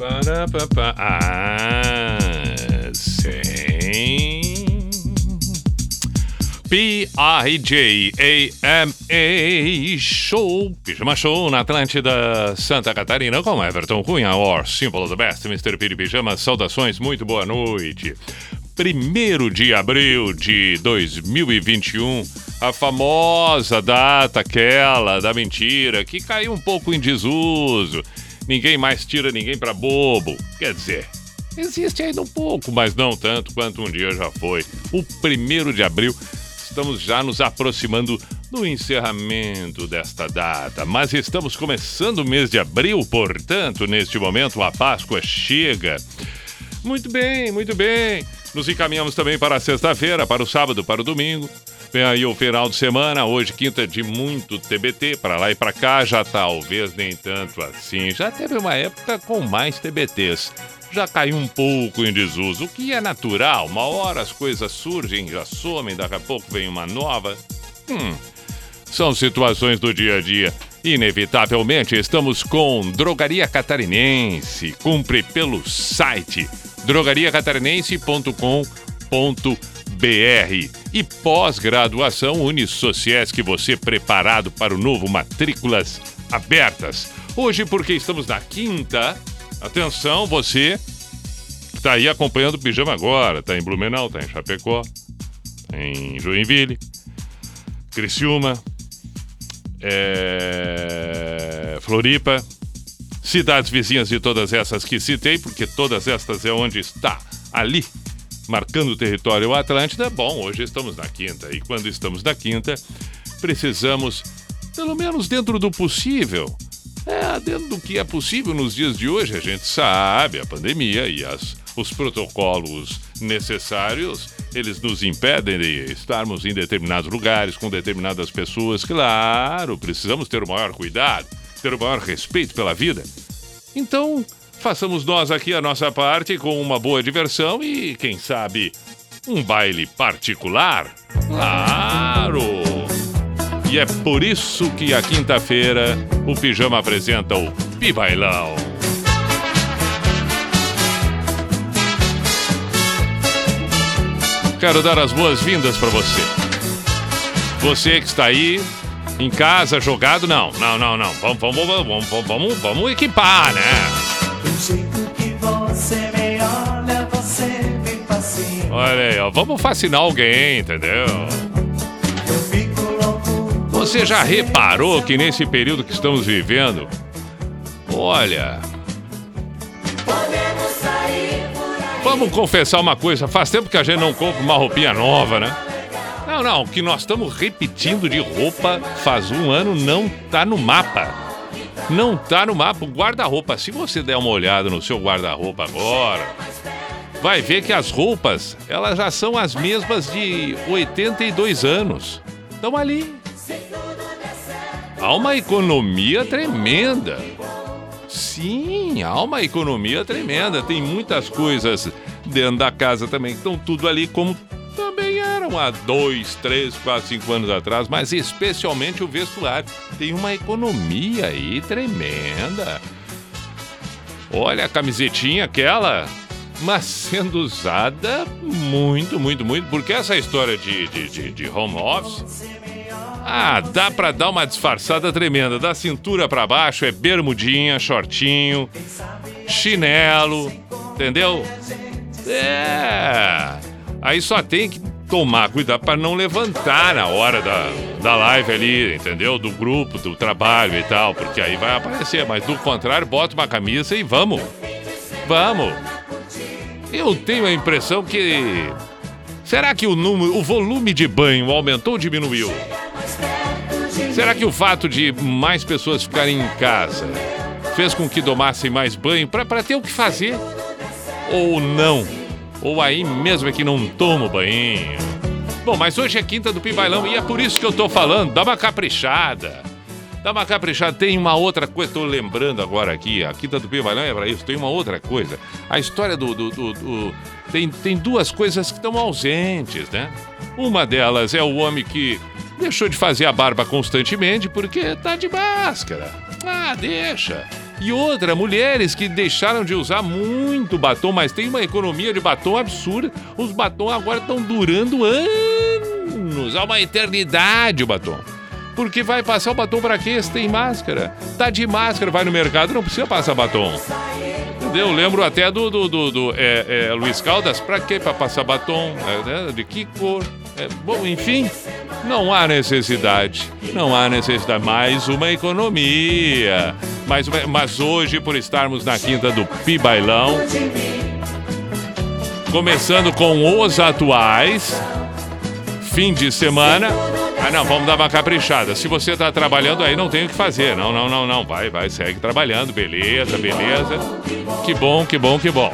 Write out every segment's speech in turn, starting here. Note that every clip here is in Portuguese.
Parapapá. Ah, sim. P-I-J-A-M-A Show, Pijama Show na Atlântida Santa Catarina com Everton Cunha, or Simple the Best, Mr. Piri Pijama. Saudações, muito boa noite. Primeiro de abril de 2021, a famosa data aquela da mentira que caiu um pouco em desuso. Ninguém mais tira ninguém pra bobo. Quer dizer, existe ainda um pouco, mas não tanto quanto um dia já foi. O primeiro de abril, estamos já nos aproximando do encerramento desta data, mas estamos começando o mês de abril, portanto, neste momento a Páscoa chega. Muito bem, muito bem. Nos encaminhamos também para a sexta-feira, para o sábado, para o domingo. Vem aí o final de semana, hoje quinta de muito TBT, para lá e para cá, já talvez nem tanto assim. Já teve uma época com mais TBTs. Já caiu um pouco em desuso, o que é natural. Uma hora as coisas surgem, já somem, daqui a pouco vem uma nova. Hum, são situações do dia a dia. Inevitavelmente estamos com Drogaria Catarinense. Cumpre pelo site drogariacatarinense.com.br e pós-graduação Unisociesc, você preparado para o novo matrículas abertas. Hoje, porque estamos na quinta, atenção, você está aí acompanhando o Pijama agora, está em Blumenau, está em Chapecó, tá em Joinville, Criciúma, é... Floripa, cidades vizinhas de todas essas que citei, porque todas estas é onde está ali, marcando o território Atlântida. Bom, hoje estamos na quinta, e quando estamos na quinta, precisamos, pelo menos dentro do possível, é, dentro do que é possível nos dias de hoje, a gente sabe, a pandemia e as, os protocolos necessários, eles nos impedem de estarmos em determinados lugares, com determinadas pessoas. Claro, precisamos ter o maior cuidado, ter o maior respeito pela vida. Então, façamos nós aqui a nossa parte com uma boa diversão e, quem sabe, um baile particular. Claro! E é por isso que a quinta-feira o Pijama apresenta o Pibailão. Quero dar as boas-vindas para você. Você que está aí em casa jogado, não, não, não, não. Vamos, vamos, vamos, vamos, vamos, vamos equipar, né? Do jeito que você me olha, você me fascina. Olha aí, ó, vamos fascinar alguém, entendeu? Você já reparou que nesse período que estamos vivendo, olha, vamos confessar uma coisa, faz tempo que a gente não compra uma roupinha nova, né? Não, não, o que nós estamos repetindo de roupa faz um ano não tá no mapa. Não tá no mapa. O guarda-roupa, se você der uma olhada no seu guarda-roupa agora, vai ver que as roupas, elas já são as mesmas de 82 anos. Estão ali. Há uma economia tremenda. Sim, há uma economia tremenda. Tem muitas coisas dentro da casa também estão tudo ali como eram há dois, três, quatro, cinco anos atrás, mas especialmente o vestuário. Tem uma economia aí tremenda. Olha a camisetinha aquela, mas sendo usada muito, muito, muito, porque essa história de, de, de, de home office. Ah, dá pra dar uma disfarçada tremenda. Da cintura pra baixo é bermudinha, shortinho, chinelo, entendeu? É. Aí só tem que tomar cuidado para não levantar na hora da, da live ali, entendeu? Do grupo, do trabalho e tal, porque aí vai aparecer. Mas do contrário, bota uma camisa e vamos. Vamos. Eu tenho a impressão que. Será que o número, o volume de banho aumentou ou diminuiu? Será que o fato de mais pessoas ficarem em casa fez com que tomassem mais banho para ter o que fazer. Ou não. Ou aí mesmo é que não tomo banho. Bom, mas hoje é quinta do Pibailão e é por isso que eu tô falando. Dá uma caprichada. Dá uma caprichada. Tem uma outra coisa, tô lembrando agora aqui. A quinta do Pibailão é pra isso. Tem uma outra coisa. A história do. do, do, do tem, tem duas coisas que estão ausentes, né? Uma delas é o homem que deixou de fazer a barba constantemente porque tá de máscara. Ah, deixa. E outra, mulheres que deixaram de usar muito batom, mas tem uma economia de batom absurda. Os batons agora estão durando anos, há uma eternidade o batom. Porque vai passar o batom para quê? Se tem máscara. Tá de máscara, vai no mercado, não precisa passar batom. Eu lembro até do, do, do, do é, é, Luiz Caldas, pra quê? Pra passar batom? É, né? De que cor? É, bom, enfim, não há necessidade. Não há necessidade. Mais uma economia. Mais uma, mas hoje, por estarmos na quinta do Pibailão, começando com os atuais, fim de semana. Ah, não, vamos dar uma caprichada. Se você está trabalhando aí, não tem o que fazer. Não, não, não, não. Vai, vai, segue trabalhando. Beleza, beleza. Que bom, que bom, que bom.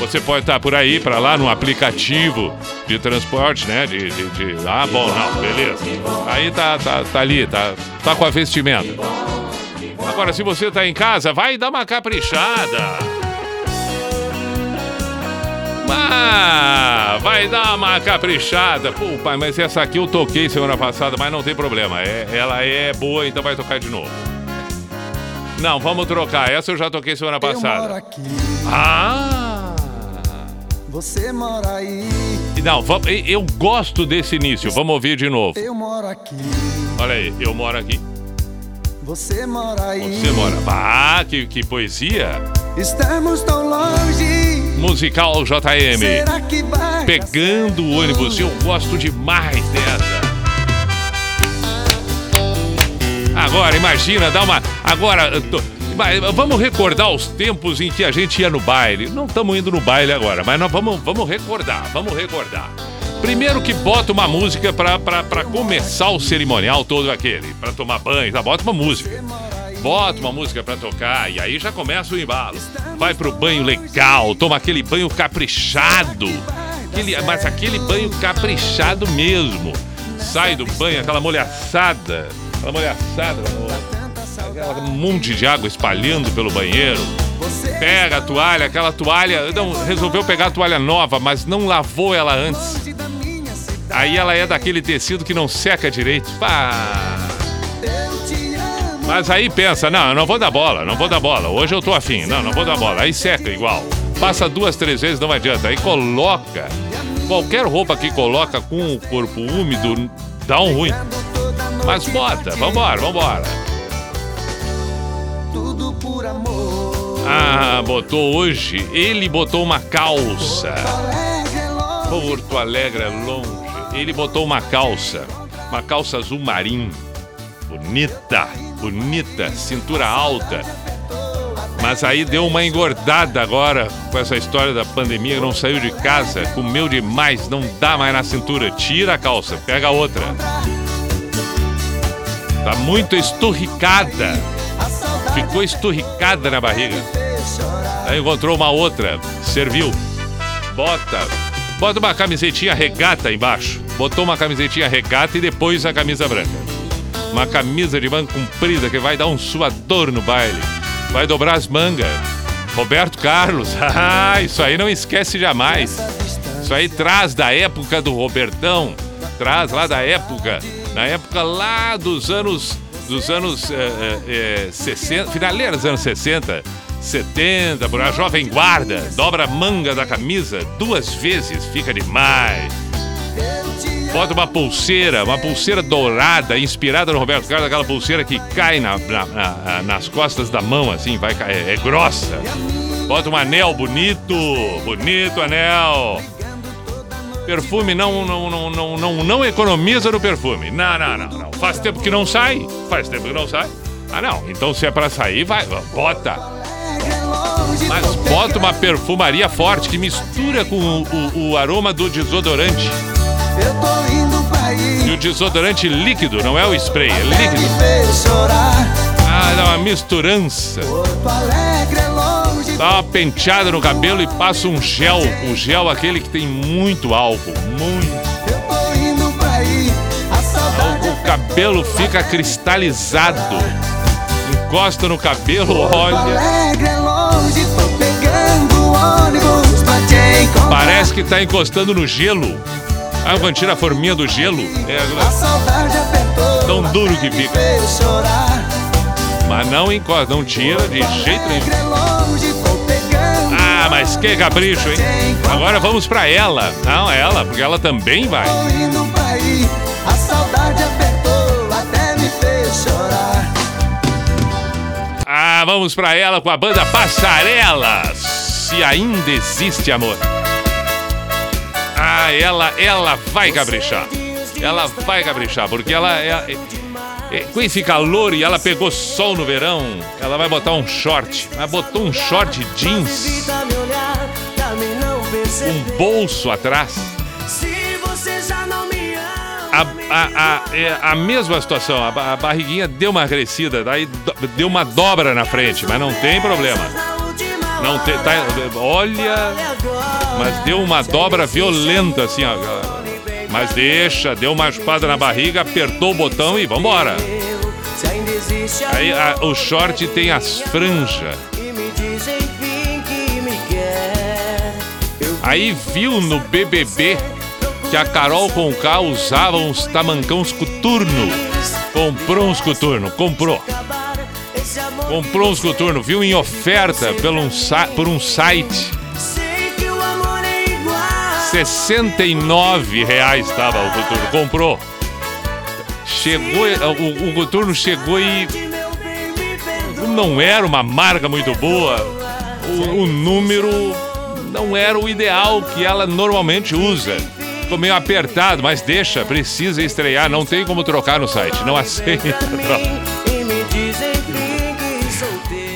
Você pode estar por aí, para lá, no aplicativo de transporte, né? De, de, de, Ah, bom, não, beleza. Aí tá, tá, tá ali, tá, tá com a vestimenta. Agora, se você tá em casa, vai dar uma caprichada. Ah, vai dar uma caprichada. Pô, pai, mas essa aqui eu toquei semana passada, mas não tem problema. É, ela é boa, então vai tocar de novo. Não, vamos trocar. Essa eu já toquei semana passada. Ah! Você mora aí. Não, eu gosto desse início. Vamos ouvir de novo. Eu moro aqui. Olha aí, eu moro aqui. Você mora aí. Você mora. Ah, que, que poesia. Estamos tão longe. Musical JM. Será que vai Pegando o ônibus. Eu gosto demais dessa. Agora, imagina, dá uma. Agora, tô... vamos recordar os tempos em que a gente ia no baile. Não estamos indo no baile agora, mas nós vamos, vamos recordar, vamos recordar. Primeiro que bota uma música pra começar o cerimonial todo aquele. Pra tomar banho, tá? bota uma música. Bota uma música pra tocar e aí já começa o embalo. Vai pro banho legal, toma aquele banho caprichado. Aquele, mas aquele banho caprichado mesmo. Sai do banho, aquela molhaçada. Aquela molhaçada. Aquela monte de água espalhando pelo banheiro. Pega a toalha, aquela toalha. Não, resolveu pegar a toalha nova, mas não lavou ela antes. Aí ela é daquele tecido que não seca direito. Pá! Mas aí pensa, não, eu não vou dar bola, não vou dar bola. Hoje eu tô afim, não, não vou dar bola. Aí seca igual. Passa duas, três vezes, não adianta. Aí coloca. Qualquer roupa que coloca com o corpo úmido dá um ruim. Mas bota, vambora, vambora. Por amor. Ah, botou hoje. Ele botou uma calça. Porto Alegre é longe ele botou uma calça, uma calça azul marinho, bonita, bonita, cintura alta. Mas aí deu uma engordada agora com essa história da pandemia, não saiu de casa, comeu demais, não dá mais na cintura. Tira a calça, pega outra. Tá muito esturricada. Ficou esturricada na barriga. Aí encontrou uma outra, serviu. Bota, Bota uma camisetinha regata embaixo. Botou uma camisetinha regata e depois a camisa branca. Uma camisa de manga comprida que vai dar um suador no baile. Vai dobrar as mangas. Roberto Carlos. Ah, isso aí não esquece jamais. Isso aí traz da época do Robertão. Traz lá da época. Na época lá dos anos. Dos anos é, é, 60. Finaleira dos anos 60 70, por a jovem guarda, dobra a manga da camisa duas vezes, fica demais. Bota uma pulseira, uma pulseira dourada, inspirada no Roberto Carlos, aquela pulseira que cai na, na, na, nas costas da mão, assim, vai é, é grossa. Bota um anel bonito, bonito anel. Perfume não, não, não, não, não, não economiza no perfume. Não, não, não, não. Faz tempo que não sai. Faz tempo que não sai. Ah, não. Então se é pra sair, vai, bota. Mas bota uma perfumaria forte que mistura com o, o, o aroma do desodorante. Eu tô indo pra E o desodorante líquido, não é o spray, é líquido. Vai dar uma misturança. Porto Alegre. Dá uma penteada no cabelo e passa um gel. O gel aquele que tem muito álcool. Muito. O cabelo fica cristalizado. Encosta no cabelo, olha. É. Parece que tá encostando no gelo. Ah, quando tira a forminha do gelo, é. Tão duro que fica. mas não encosta, não tira de jeito nenhum. Mas que capricho, hein? Agora vamos pra ela. Não, ela, porque ela também vai. Ah, vamos pra ela com a banda Passarela. Se ainda existe amor. Ah, ela, ela vai caprichar. Ela vai caprichar, porque ela é, é- com esse calor e ela pegou sol no verão, ela vai botar um short. Ela botou um short jeans, um bolso atrás. A, a, a, é a mesma situação, a, a barriguinha deu uma crescida, daí deu uma dobra na frente, mas não tem problema. Não tem, tá, olha, mas deu uma dobra violenta assim, ó. Mas deixa, deu uma espada na barriga, apertou o botão e vambora. Aí a- o short tem as franjas. Aí viu no BBB que a Carol Conká usava uns tamancãos coturno. Comprou uns coturno, comprou. Comprou uns coturno, viu em oferta pelo um por um site. 69 reais estava o coturno. Comprou. Chegou, o, o coturno chegou e não era uma marca muito boa. O, o número não era o ideal que ela normalmente usa. Ficou meio apertado, mas deixa, precisa estrear, não tem como trocar no site, não aceita.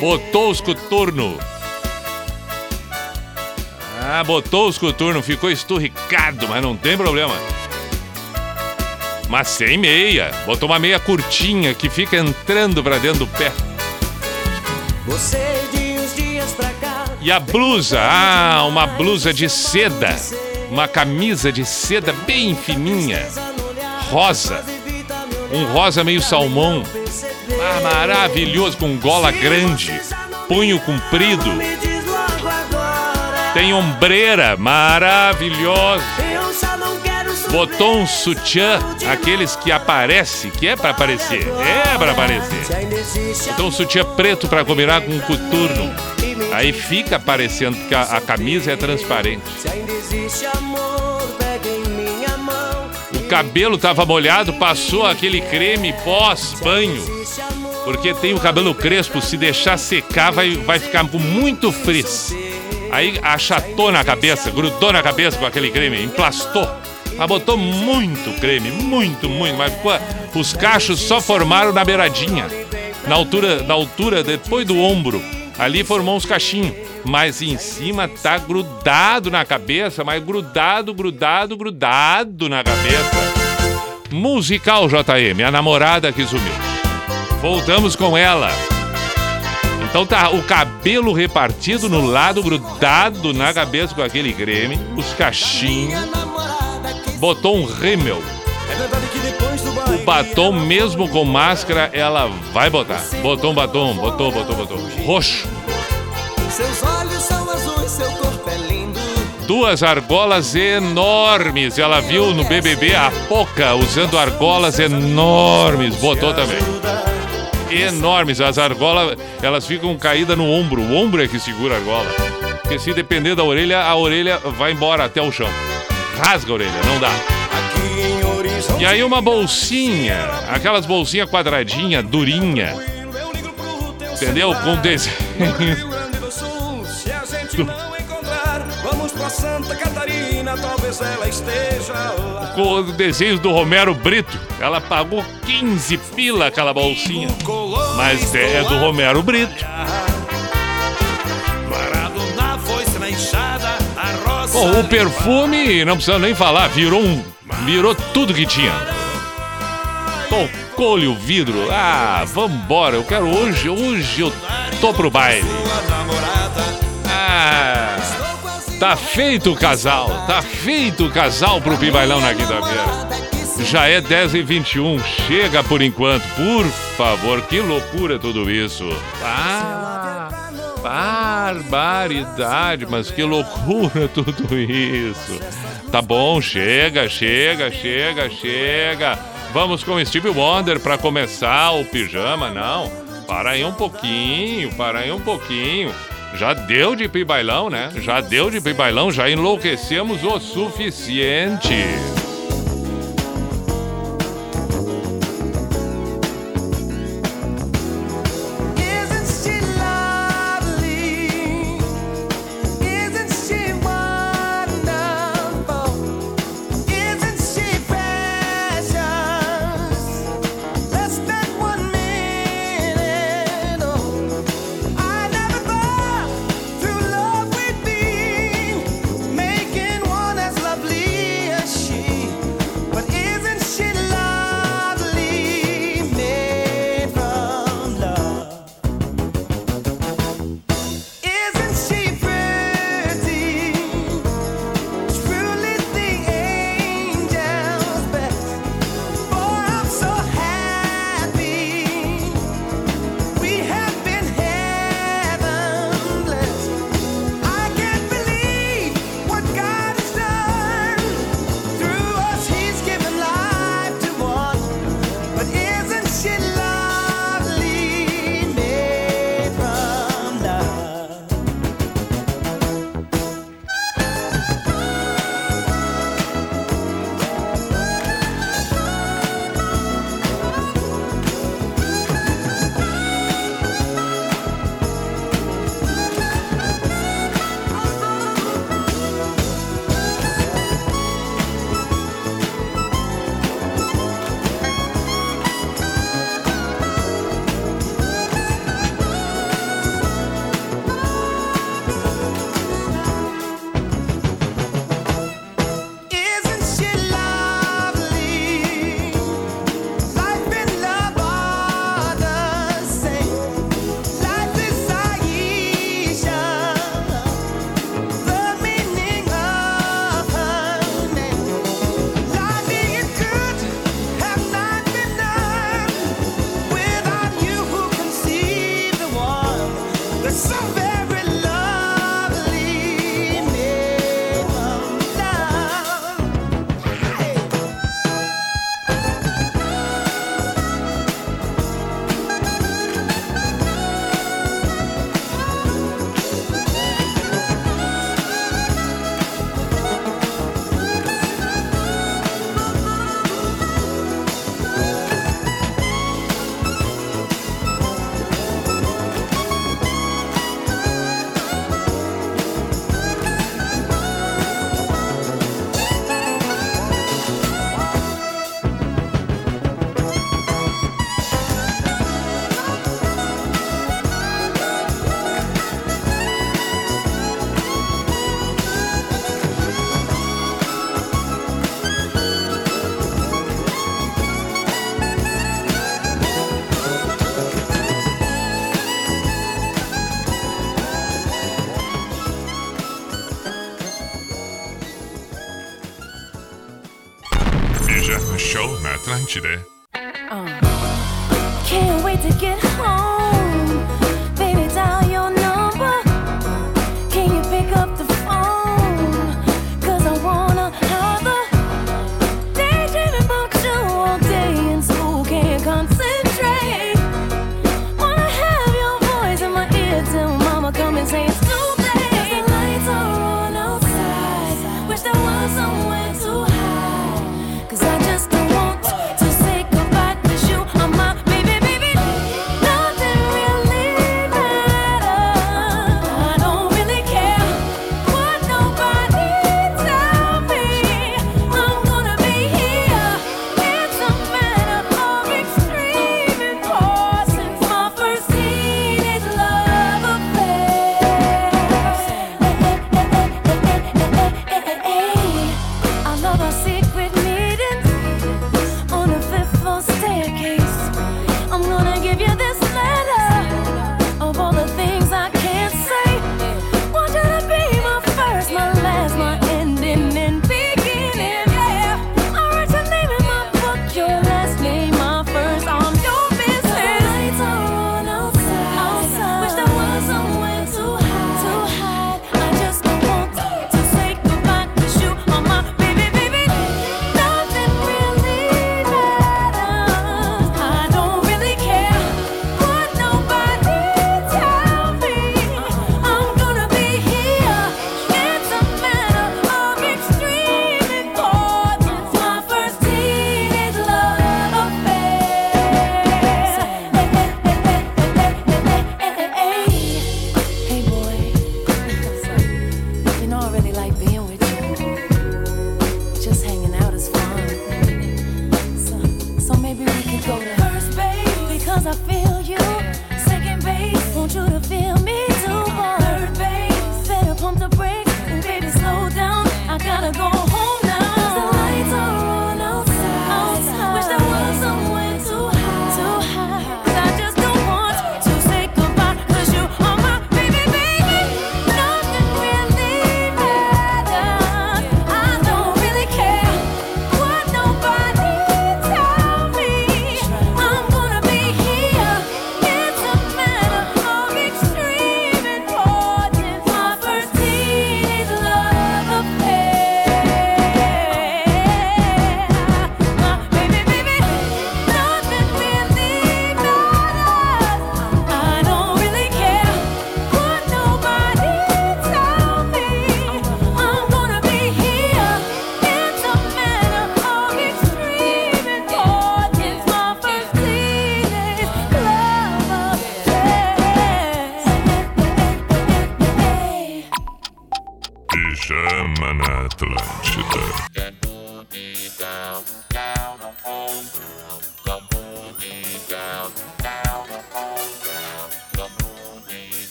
Botou os coturno. Ah, botou os coturno, ficou esturricado, mas não tem problema. Mas sem meia. Botou uma meia curtinha que fica entrando pra dentro do pé. E a blusa? Ah, uma blusa de seda. Uma camisa de seda bem fininha. Rosa. Um rosa meio salmão. Ah, maravilhoso, com gola grande. Punho comprido. Tem ombreira maravilhosa. Botou um sutiã, aqueles que aparece, que é pra aparecer. É Se aparecer. Botou um sutiã preto pra combinar com um coturno. Aí fica aparecendo que a, a camisa é transparente. O cabelo tava molhado, passou aquele creme pós-banho. Porque tem o cabelo crespo, se deixar secar, vai, vai ficar muito frizz. Aí achatou na cabeça, grudou na cabeça com aquele creme, emplastou. Mas botou muito creme, muito, muito. Mas os cachos só formaram na beiradinha. Na altura, na altura, depois do ombro. Ali formou uns cachinhos. Mas em cima tá grudado na cabeça, mas grudado, grudado, grudado na cabeça. Musical JM, a namorada que sumiu. Voltamos com ela. Então tá o cabelo repartido no lado, grudado na cabeça com aquele creme, os cachinhos. Botou um rímel. O batom, mesmo com máscara, ela vai botar. Botou um batom, botou, botou, botou. Roxo. Seus olhos são azuis, seu corpo é lindo. Duas argolas enormes. Ela viu no BBB a Poca usando argolas enormes. Botou também. Enormes. As argolas, elas ficam caídas no ombro. O ombro é que segura a argola. Porque se depender da orelha, a orelha vai embora até o chão. Rasga a orelha, não dá. E aí uma bolsinha, aquelas bolsinhas quadradinha, durinha, entendeu? Com desenho. Santa Catarina. Talvez ela esteja lá. com desenhos do Romero Brito. Ela pagou 15 pila aquela bolsinha. Mas é, do Romero Brito. Bom, o perfume, não precisa nem falar, virou um. Virou tudo que tinha. Bom, Escolhe o vidro. Ah, vambora. Eu quero hoje, hoje eu tô pro baile. Ah, tá feito o casal. Tá feito o casal pro Pibailão na quinta-feira. Já é 10 e 21 chega por enquanto, por favor, que loucura tudo isso. Ah, barbaridade, mas que loucura tudo isso. Tá bom, chega, chega, chega, chega. Vamos com Steve Wonder para começar o pijama, não. Para aí um pouquinho, para aí um pouquinho. Já deu de pibailão, né? Já deu de pibailão, já enlouquecemos o suficiente.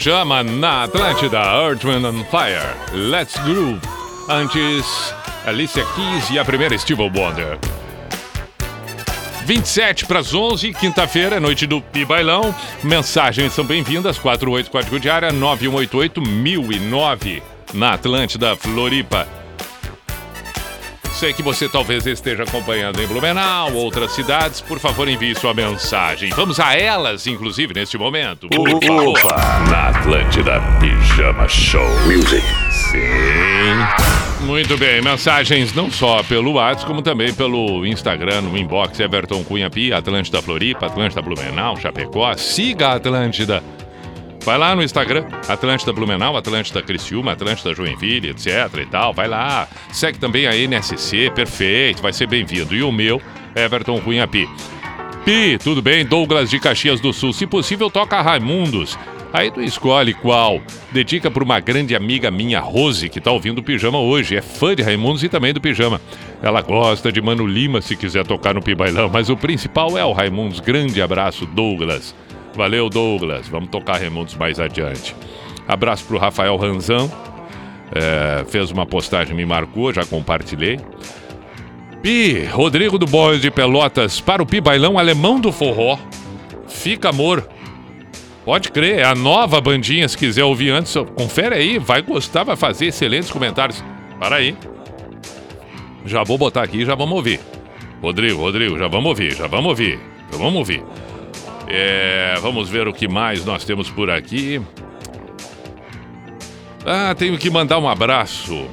Pijama na Atlântida, Earth, Wind and Fire, Let's Groove. Antes, Alicia Keys e a primeira Steve Wonder. 27 para as 11, quinta-feira, noite do Pi Bailão. Mensagens são bem-vindas, 48 código diária 9188 1009 na Atlântida, Floripa. Sei que você talvez esteja acompanhando em Blumenau, outras cidades. Por favor, envie sua mensagem. Vamos a elas, inclusive, neste momento. Por favor. Atlântida Pijama Show. Music. Sim. Muito bem, mensagens não só pelo WhatsApp, como também pelo Instagram, no inbox Everton Cunha Pi, Atlântida Floripa, Atlântida Blumenau, Chapecó. Siga a Atlântida. Vai lá no Instagram, Atlântida Blumenau, Atlântida Criciúma, Atlântida Joinville, etc e tal. Vai lá. Segue também a NSC, perfeito, vai ser bem-vindo. E o meu, Everton Cunha Pi. Pi, tudo bem? Douglas de Caxias do Sul. Se possível, toca Raimundos. Aí tu escolhe qual. Dedica para uma grande amiga minha, Rose, que tá ouvindo o Pijama hoje. É fã de Raimundos e também do Pijama. Ela gosta de Mano Lima se quiser tocar no Pibailão, mas o principal é o Raimundos. Grande abraço, Douglas. Valeu, Douglas. Vamos tocar Raimundos mais adiante. Abraço pro Rafael Ranzão. É, fez uma postagem, me marcou, já compartilhei. Pi, Rodrigo do Boys de Pelotas, para o Pi Bailão Alemão do Forró. Fica amor. Pode crer, é a nova bandinha, se quiser ouvir antes, confere aí, vai gostar, vai fazer excelentes comentários. Para aí. Já vou botar aqui, já vamos ouvir. Rodrigo, Rodrigo, já vamos ouvir, já vamos ouvir. Já vamos ouvir. É, vamos ver o que mais nós temos por aqui. Ah, tenho que mandar um abraço.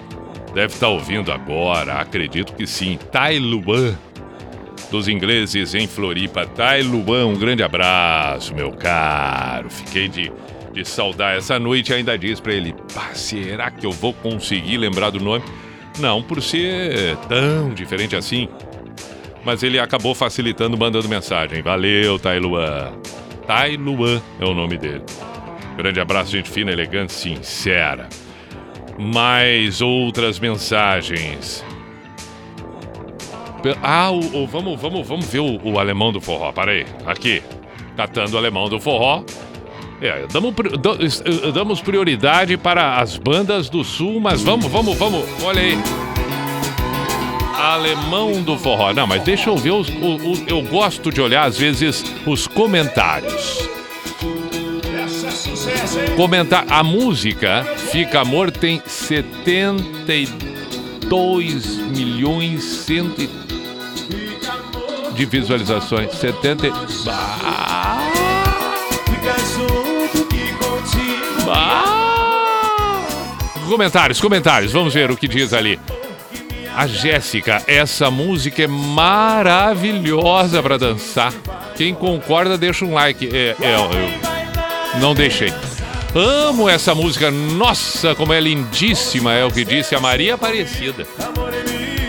Deve estar ouvindo agora, acredito que sim. Tai Luan, dos ingleses em Floripa. Tai Luan, um grande abraço, meu caro. Fiquei de, de saudar essa noite ainda diz pra ele: Pá, será que eu vou conseguir lembrar do nome? Não por ser tão diferente assim. Mas ele acabou facilitando, mandando mensagem. Valeu, Tai Luan. Tai Luan é o nome dele. Grande abraço, gente fina, elegante, sincera. Mais outras mensagens. Ah, o, o- vamos, vamos, vamos ver o, o alemão do forró. Para aí, aqui. Catando o alemão do forró. É, damos, eh, damos prioridade para as bandas do sul, mas vamos, vamos, vamos. Olha aí. Alemão do forró. Não, mas deixa eu ver os. o- o- eu gosto de olhar, às vezes, os comentários. Comentar. A música Fica Amor tem 72 milhões cento de visualizações. 70. e- Bah, Fica junto que contigo. bah. Comentários, comentários. Vamos ver o que diz ali. A Jéssica, essa música é maravilhosa para dançar. Quem concorda, deixa um like. É, é, eu não deixei. Amo essa música. Nossa, como é lindíssima, é o que disse a Maria Aparecida.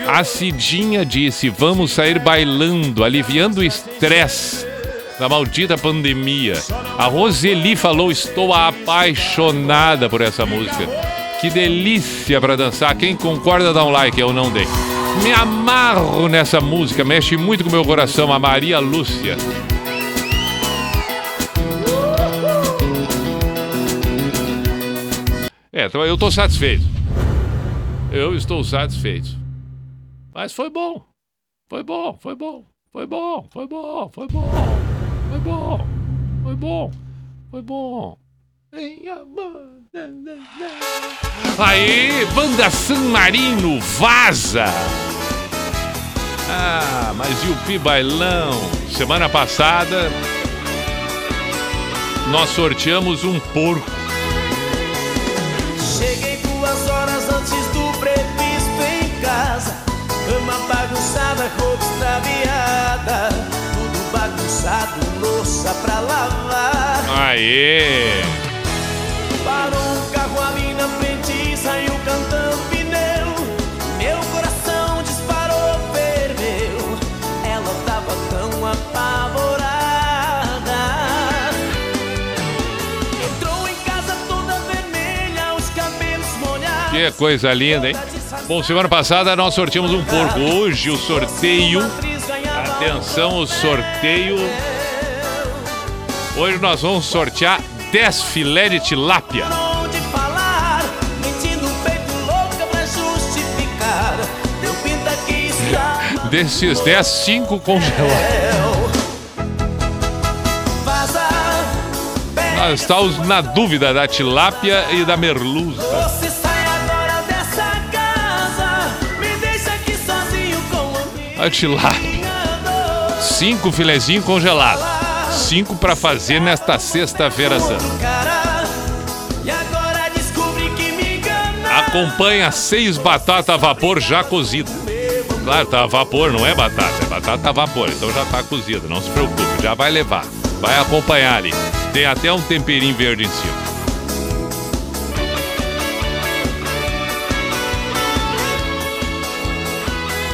A Cidinha disse: Vamos sair bailando, aliviando o estresse da maldita pandemia. A Roseli falou: Estou apaixonada por essa música. Que delícia para dançar. Quem concorda, dá um like. Eu não dei. Me amarro nessa música, mexe muito com meu coração. A Maria Lúcia. É, então eu tô satisfeito. Eu estou satisfeito. Mas foi bom. Foi bom, foi bom. Foi bom, foi bom, foi bom. Foi bom. Foi bom. Foi bom. Aí, banda San Marino, vaza! Ah, mas e o Pi Bailão? Semana passada nós sorteamos um porco. Bagunçada, roupa extraviada. Tudo bagunçado, louça pra lavar. Aê! Parou Que coisa linda, hein? Bom, semana passada nós sorteamos um porco. Hoje o sorteio. Atenção, o sorteio. Hoje nós vamos sortear 10 filé de tilápia. Desses 10, 5 congelados. Nós estamos na dúvida da tilápia e da merluza. A tilápia. Cinco filezinhos congelados. Cinco para fazer nesta sexta-feira santa. Acompanha seis batatas a vapor já cozidas. Claro, tá a vapor, não é batata. É batata a vapor, então já tá cozida. Não se preocupe, já vai levar. Vai acompanhar ali. Tem até um temperinho verde em cima.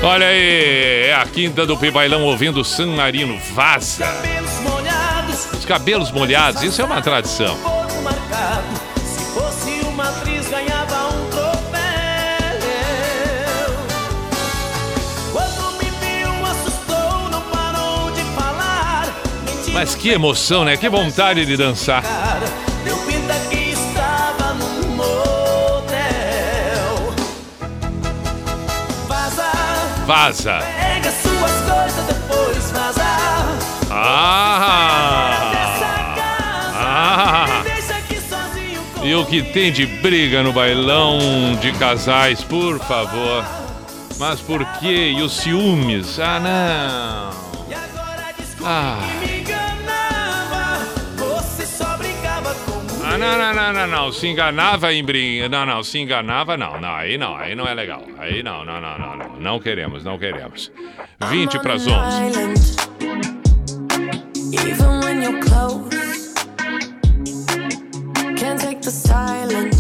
Olha aí, é a quinta do Pibailão ouvindo San Marino. Vaza! Cabelos molhados, Os cabelos molhados, isso é uma tradição. Mas que emoção, né? Que vontade de dançar. Vaza! pega suas coisas, depois vaza. Ah! Ah! E o que tem de briga no bailão de casais, por favor. Mas por quê? E os ciúmes? Ah, não. Ah. Não, não, não, não, não. Se enganava em brinca. Não, não, se enganava, não. Não, aí não, aí não é legal. Aí não, não, não, não, não. Não queremos, não queremos. 20 para as 11. Island. Even when you're close, can't take the silence.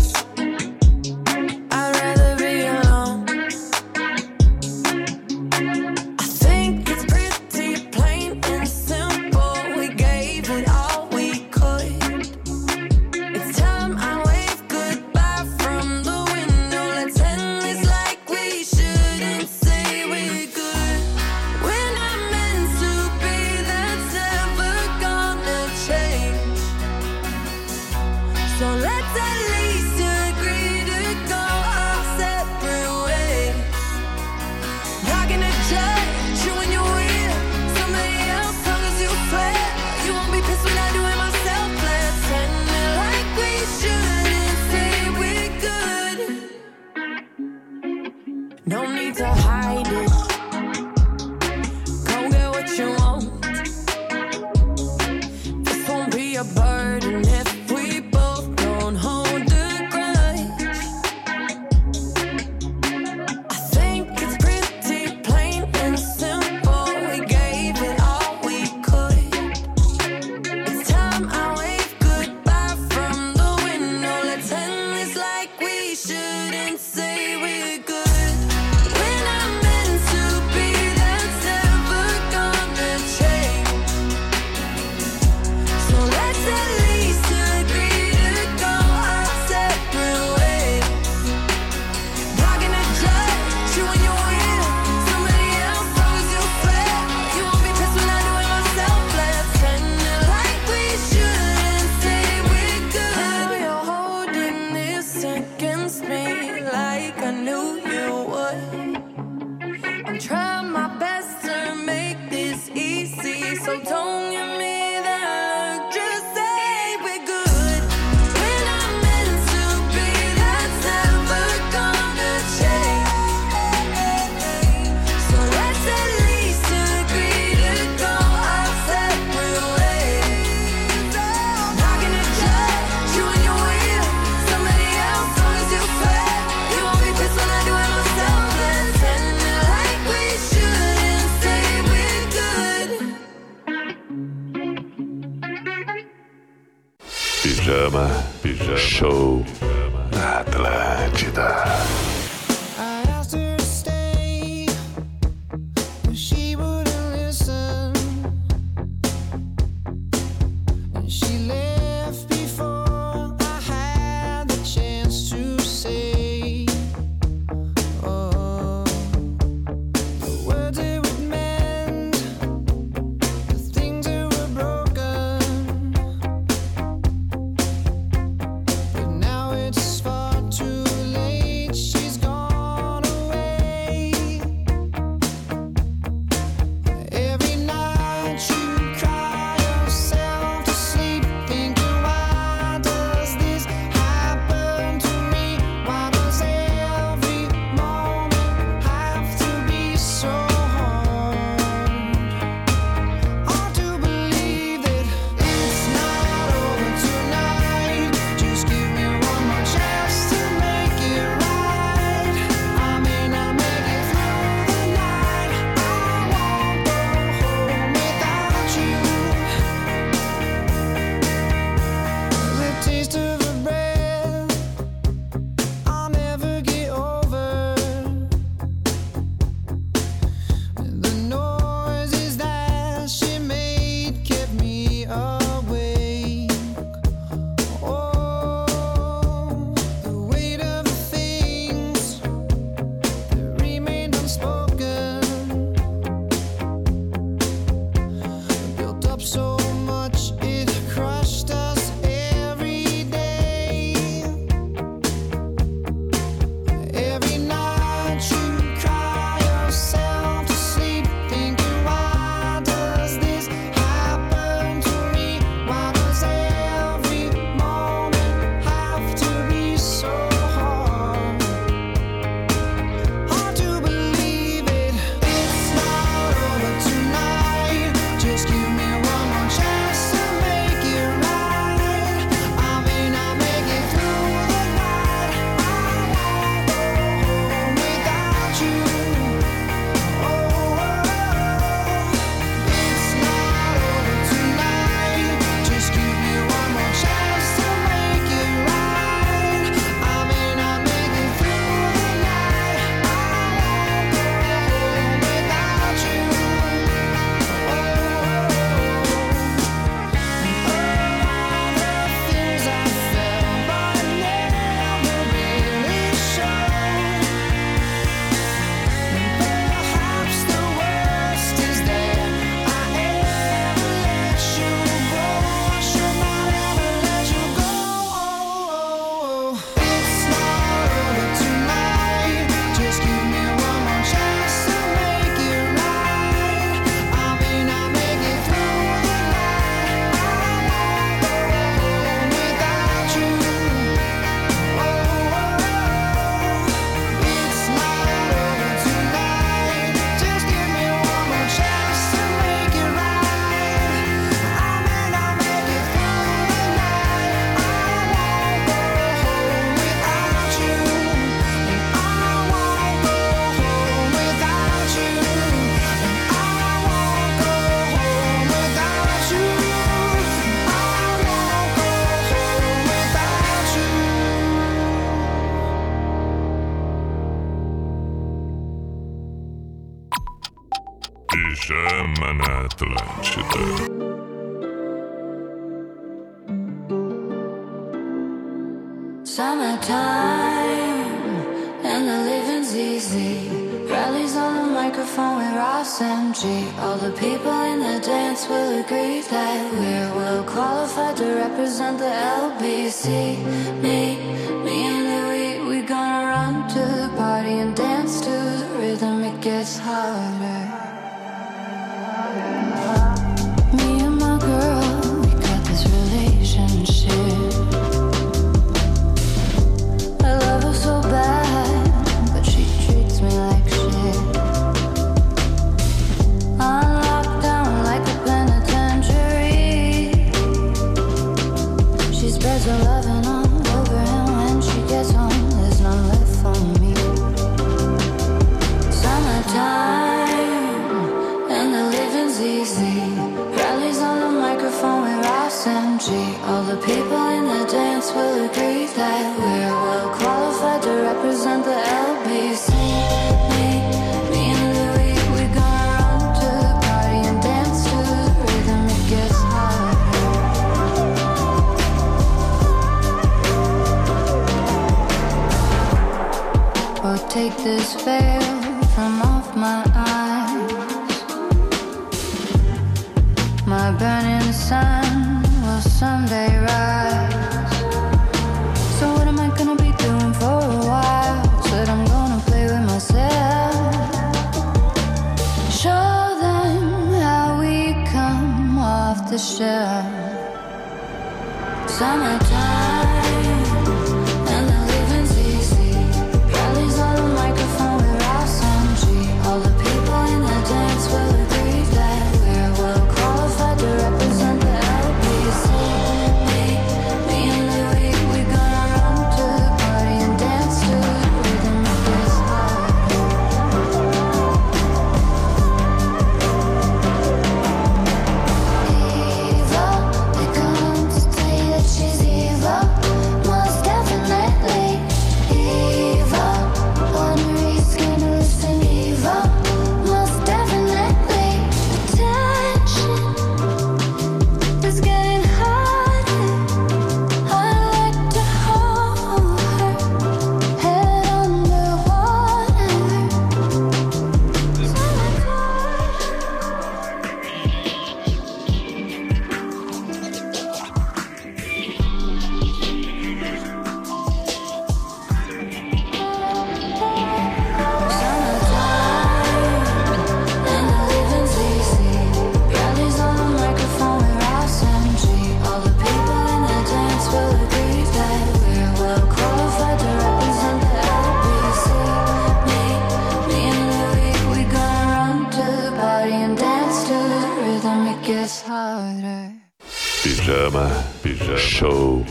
Pijama, pijama, show.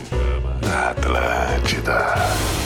Na Atlântida.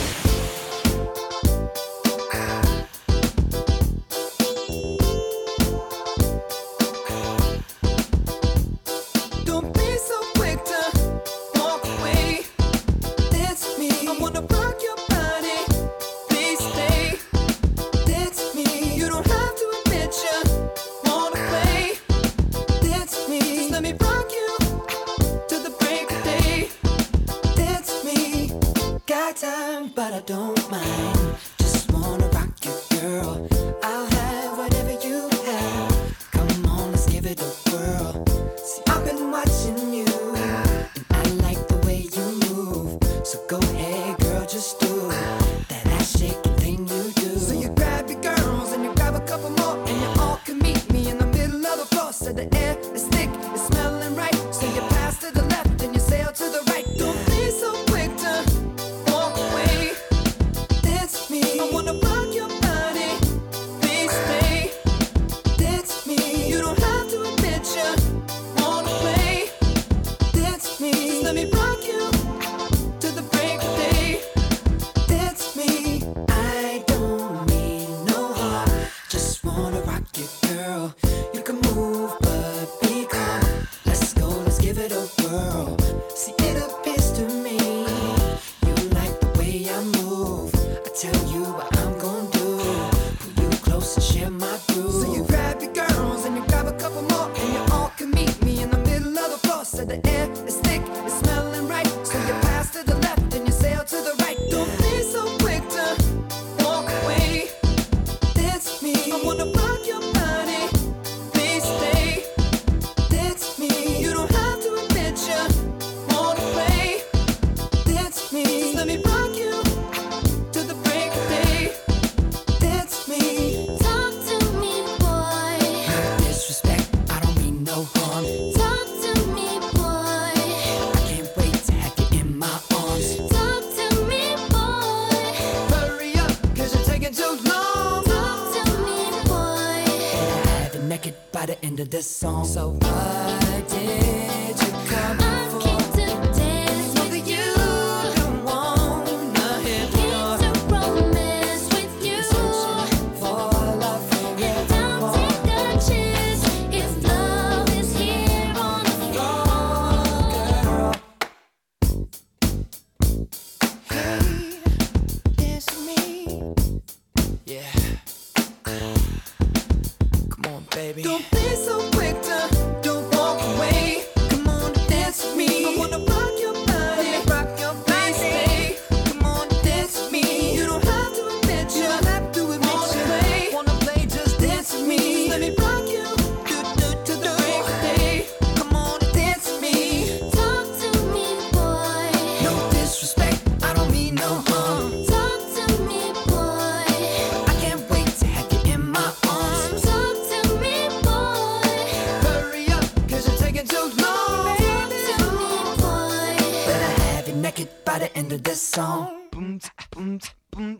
to this song. Boom, boom, boom, boom,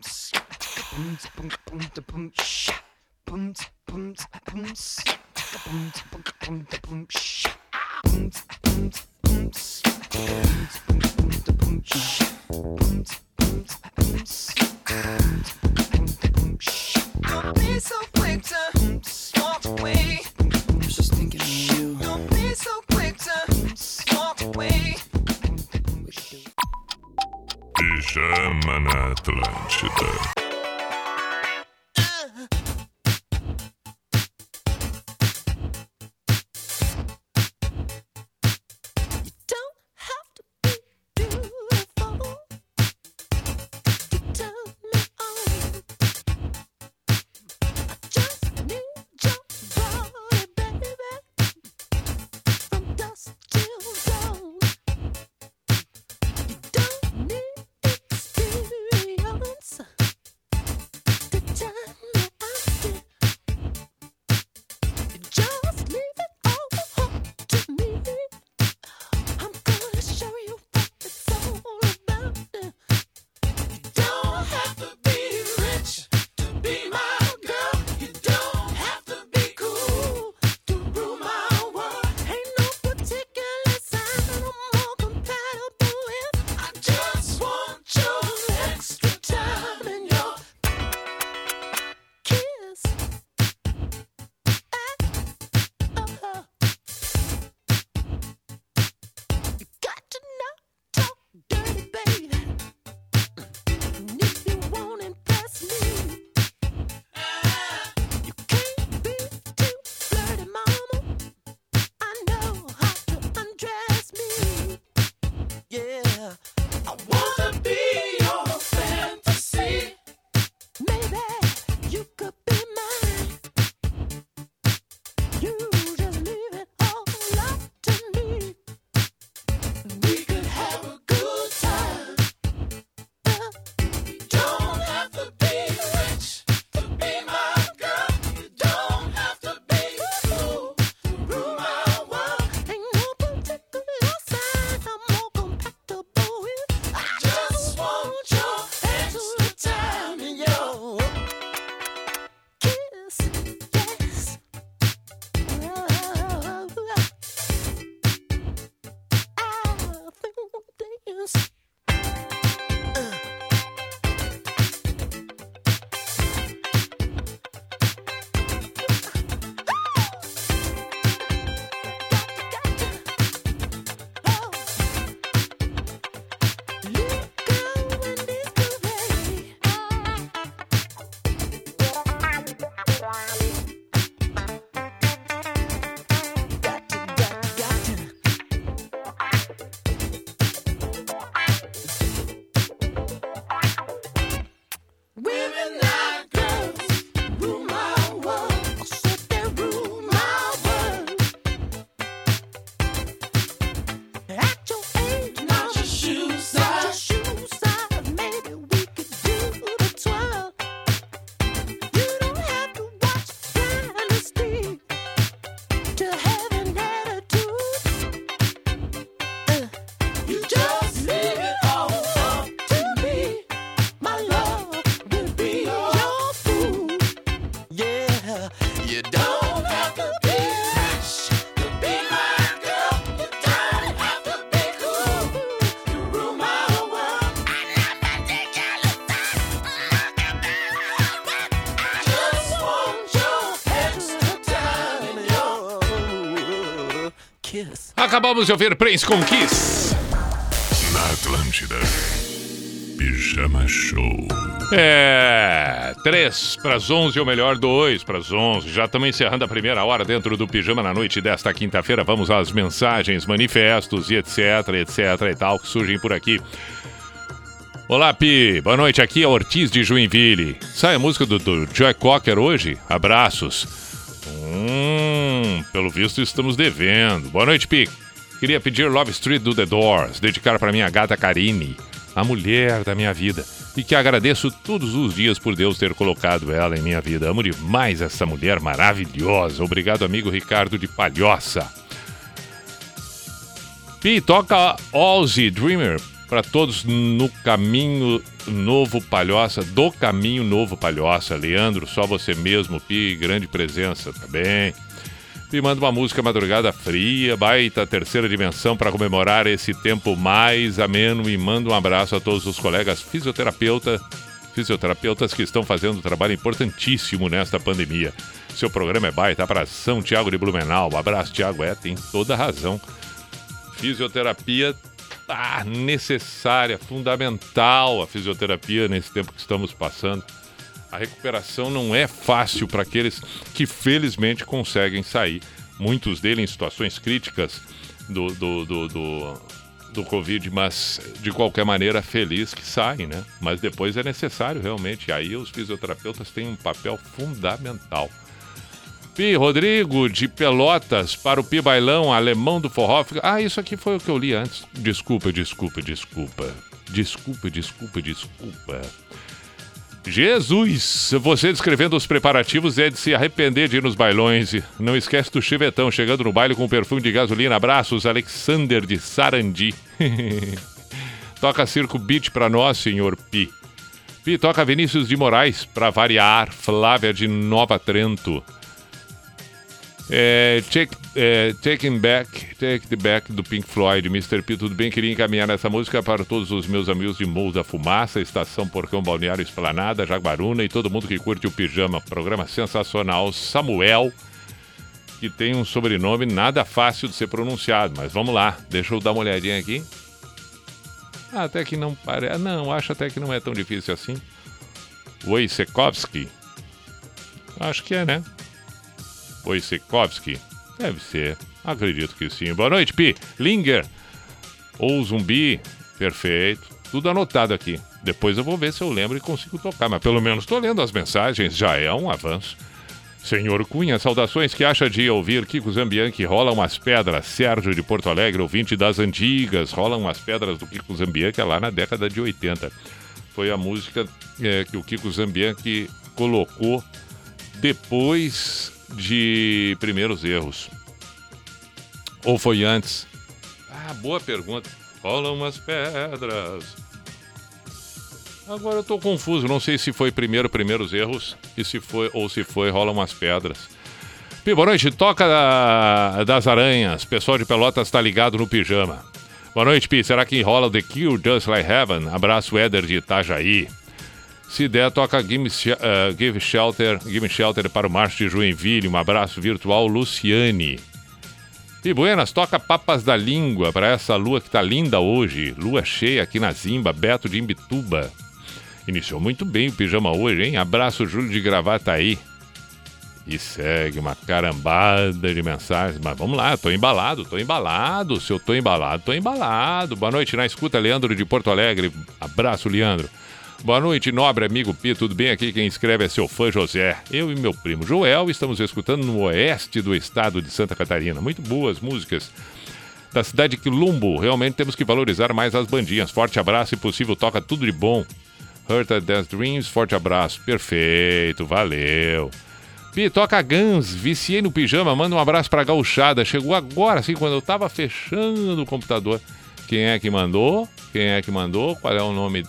boom, boom, boom, boom, boom, boom, boom, boom, boom, boom, boom, boom, boom, Afterland, считаю. Acabamos de ouvir Prince com Kiss. Na Atlântida. Pijama Show. É, 3 para as 11, ou melhor, 2 para as 11. Já estamos encerrando a primeira hora dentro do Pijama na noite desta quinta-feira. Vamos às mensagens, manifestos e etc, etc e tal que surgem por aqui. Olá, Pi. Boa noite. Aqui é Ortiz de Joinville. Sai a música do, do Joy Cocker hoje? Abraços. Hum, pelo visto estamos devendo. Boa noite, Pi. Queria pedir Love Street do The Doors, dedicar para minha gata Karine, a mulher da minha vida, e que agradeço todos os dias por Deus ter colocado ela em minha vida. Amo demais essa mulher maravilhosa. Obrigado, amigo Ricardo de Palhoça. Pi, toca Ozzy Dreamer para todos no caminho novo Palhoça, do caminho novo Palhoça. Leandro, só você mesmo, Pi, grande presença, tá bem? Pi, manda uma música Madrugada Fria, baita terceira dimensão para comemorar esse tempo mais ameno e manda um abraço a todos os colegas fisioterapeuta, fisioterapeutas que estão fazendo um trabalho importantíssimo nesta pandemia. Seu programa é baita para São Tiago de Blumenau. Abraço, Tiago. É, tem toda razão fisioterapia tá necessária, fundamental a fisioterapia nesse tempo que estamos passando. A recuperação não é fácil para aqueles que felizmente conseguem sair. Muitos deles em situações críticas do, do, do, do, do Covid, mas de qualquer maneira feliz que saem, né? Mas depois é necessário realmente. Aí os fisioterapeutas têm um papel fundamental. Pi Rodrigo de Pelotas para o Pi Bailão, alemão do forró. Ah, isso aqui foi o que eu li antes. Desculpa, desculpa, desculpa. Desculpa, desculpa, desculpa. Jesus, você descrevendo os preparativos é de se arrepender de ir nos bailões. Não esquece do chivetão chegando no baile com perfume de gasolina. Abraços, Alexander de Sarandi. toca Circo Beat para nós, senhor Pi. Pi toca Vinícius de Moraes para variar. Flávia de Nova Trento. É, take, é, Taking Back, Take the Back do Pink Floyd, Mr. P, tudo bem? Queria encaminhar essa música para todos os meus amigos de Morro da Fumaça, Estação Porcão Balneário Esplanada, Jaguaruna e todo mundo que curte o Pijama. Programa sensacional. Samuel, que tem um sobrenome nada fácil de ser pronunciado, mas vamos lá, deixa eu dar uma olhadinha aqui. Ah, até que não parece. Não, acho até que não é tão difícil assim. Wojciechowski. Acho que é, né? Wojciechowski? Deve ser. Acredito que sim. Boa noite, Pi. Linger. Ou zumbi. Perfeito. Tudo anotado aqui. Depois eu vou ver se eu lembro e consigo tocar. Mas pelo menos estou lendo as mensagens. Já é um avanço. Senhor Cunha, saudações. Que acha de ouvir Kiko Zambianchi? Rola umas pedras. Sérgio de Porto Alegre, ouvinte das antigas. Rola umas pedras do Kiko Zambianchi lá na década de 80. Foi a música é, que o Kiko Zambianchi colocou depois de primeiros erros? Ou foi antes? Ah, boa pergunta. Rolam umas pedras. Agora eu tô confuso, não sei se foi primeiro primeiros erros e se foi ou se foi rola umas pedras. Boa noite, toca da- das aranhas. Pessoal de Pelotas tá ligado no pijama. Boa noite, Pi. Será que rola The Cure Just Like Heaven? Abraço, Éder de Itajaí. Se der, toca Give, Me She- eh, Give Shelter, Give Me Shelter para o Márcio de Joinville. Um abraço virtual, Luciane. E Buenas, toca Papas da Língua para essa lua que tá linda hoje. Lua cheia aqui na Zimba, Beto de Imbituba. Iniciou muito bem o pijama hoje, hein? Abraço, Júlio de Gravataí. E segue uma carambada de mensagens. Mas vamos lá, tô embalado, tô embalado. Se eu tô embalado, tô embalado. Boa noite na escuta, Leandro de Porto Alegre. Abraço, Leandro. Boa noite, nobre amigo Pi, tudo bem aqui? Quem escreve é seu fã José. Eu e meu primo Joel estamos escutando no oeste do estado de Santa Catarina. Muito boas músicas da cidade de Quilombo. Realmente temos que valorizar mais as bandinhas. Forte abraço e possível toca tudo de bom. Hurt Dance Dreams, forte abraço. Perfeito, valeu. Pi, toca Guns, viciei no pijama, manda um abraço pra gauchada. Chegou agora, assim, quando eu tava fechando o computador. Quem é que mandou? Quem é que mandou? Qual é o nome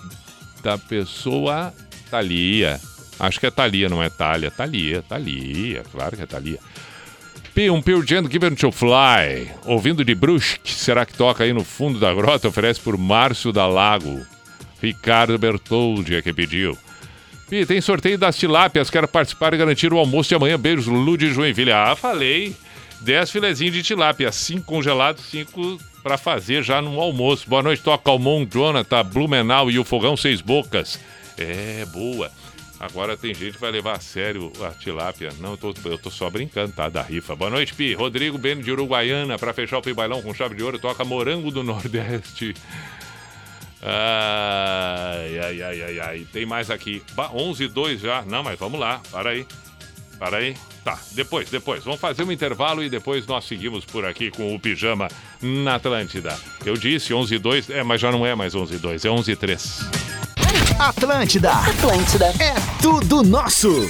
da pessoa? Thalia. Acho que é Thalia, não é Thalia. Thalia, Thalia, claro que é Thalia. P, um Pearl Jam Given to Fly. Ouvindo de Brusque, será que toca aí no fundo da grota? Oferece por Márcio da Lago. Ricardo Bertoldi é que pediu. Pi, tem sorteio das tilápias. Quero participar e garantir o almoço de amanhã. Beijos, Lu de Joinville. Ah, falei. 10 filezinhos de tilápia, 5 congelados, 5 para fazer já no almoço. Boa noite, toca Almon, Jonathan, Blumenau e o Fogão Seis Bocas. É, boa. Agora tem gente que vai levar a sério a tilápia. Não, eu tô, eu tô só brincando, tá? Da rifa. Boa noite, Pi. Rodrigo Beno de Uruguaiana, para fechar o Pi Bailão com chave de ouro, toca Morango do Nordeste. Ai, ai, ai, ai, ai. Tem mais aqui. Ba- 11 e 2 já. Não, mas vamos lá. Para aí. Para aí. Tá, depois, depois. Vamos fazer um intervalo e depois nós seguimos por aqui com o Pijama na Atlântida. Eu disse 11 e 2, é, mas já não é mais 11 e 2, é 11 e 3. Atlântida. Atlântida. É tudo nosso.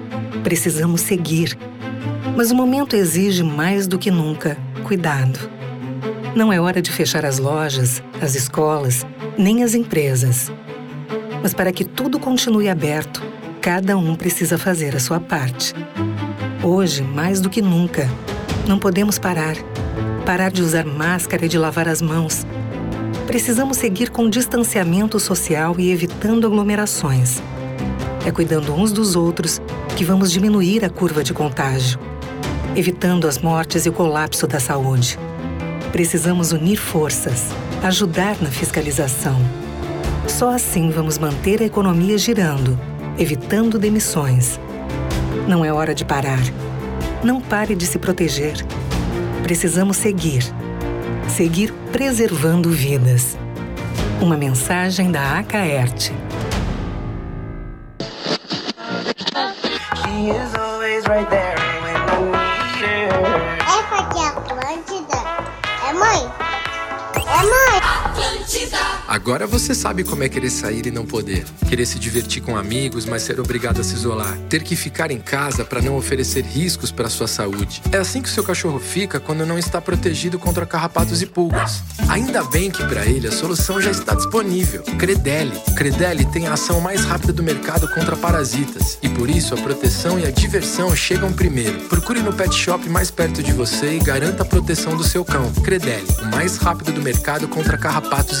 Precisamos seguir. Mas o momento exige mais do que nunca cuidado. Não é hora de fechar as lojas, as escolas, nem as empresas. Mas para que tudo continue aberto, cada um precisa fazer a sua parte. Hoje, mais do que nunca, não podemos parar. Parar de usar máscara e de lavar as mãos. Precisamos seguir com distanciamento social e evitando aglomerações. É cuidando uns dos outros que vamos diminuir a curva de contágio, evitando as mortes e o colapso da saúde. Precisamos unir forças, ajudar na fiscalização. Só assim vamos manter a economia girando, evitando demissões. Não é hora de parar. Não pare de se proteger. Precisamos seguir. Seguir preservando vidas. Uma mensagem da Acaerte. She is always right there when I need her. Essa aqui é a Atlântida? É mãe? É mãe? Agora você sabe como é querer sair e não poder. Querer se divertir com amigos, mas ser obrigado a se isolar. Ter que ficar em casa para não oferecer riscos para sua saúde. É assim que o seu cachorro fica quando não está protegido contra carrapatos e pulgas. Ainda bem que para ele a solução já está disponível. Credelli. Credelli tem a ação mais rápida do mercado contra parasitas. E por isso a proteção e a diversão chegam primeiro. Procure no pet shop mais perto de você e garanta a proteção do seu cão. Credelli, o mais rápido do mercado contra carrapatos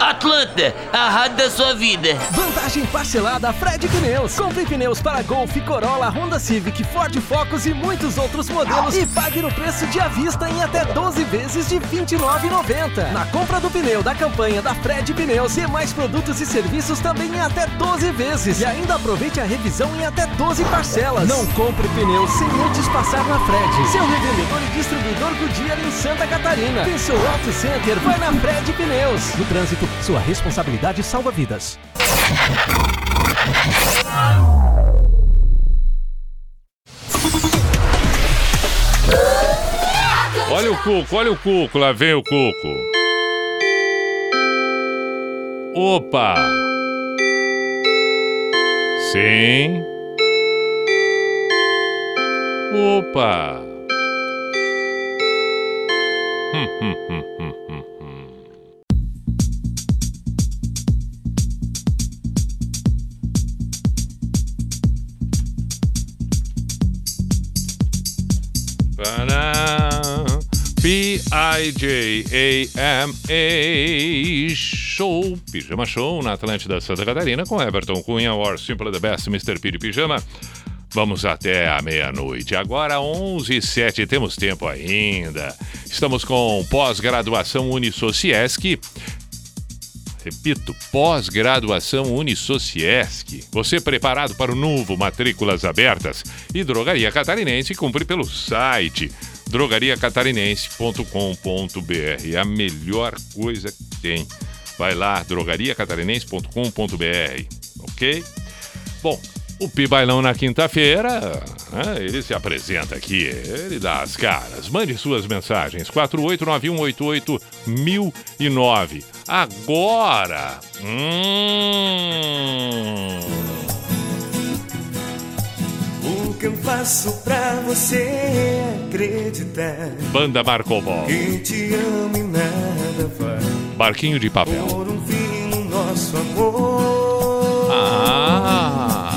Atlanta, a rádio da sua vida. Vantagem parcelada Fred Pneus. Compre pneus para Golf, Corolla, Honda Civic, Ford Focus e muitos outros modelos e pague no preço de à vista em até 12 vezes de R$ 29,90. Na compra do pneu da campanha da Fred Pneus e mais produtos e serviços também em até 12 vezes. E ainda aproveite a revisão em até 12 parcelas. Não compre pneus sem antes passar na Fred. Seu revendedor e distribuidor Goodyear em Santa Catarina. Seu Auto Center, vai na Fred Pneus. No trânsito, sua responsabilidade salva vidas. Olha o cuco, olha o cuco, lá vem o cuco. Opa! Sim. Opa! Hum, hum, hum, P-I-J-A-M-A Show, Pijama Show na Atlântida Santa Catarina com Everton Cunha, or Simple the Best, Mr. P de Pijama. Vamos até a meia-noite. Agora 11 h 07 temos tempo ainda. Estamos com pós-graduação Unisociesc. Repito, pós-graduação Unisociesc. Você preparado para o novo Matrículas Abertas? E Drogaria Catarinense cumpre pelo site drogariacatarinense.com.br. A melhor coisa que tem. Vai lá, drogariacatarinense.com.br, ok? Bom, o Pi Bailão na quinta-feira, né, ele se apresenta aqui, ele dá as caras. Mande suas mensagens, 489188009. Agora! Hum... O que eu faço pra você acreditar Banda Marco Polo. que te amo e nada vai Barquinho de papel. por um fim no nosso amor. Ah!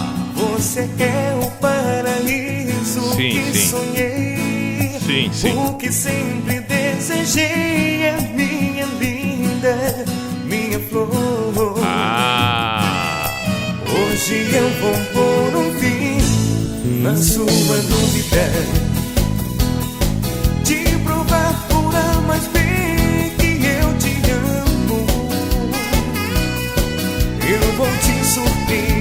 Você é o paraíso Sim, que sim. sonhei. Sim, sim. O que sempre desejei é minha linda, minha flor. Ah! Hoje eu vou pôr um fim na sua dúvida. De provar por A mais bem que eu te amo. Eu vou te surpreender, te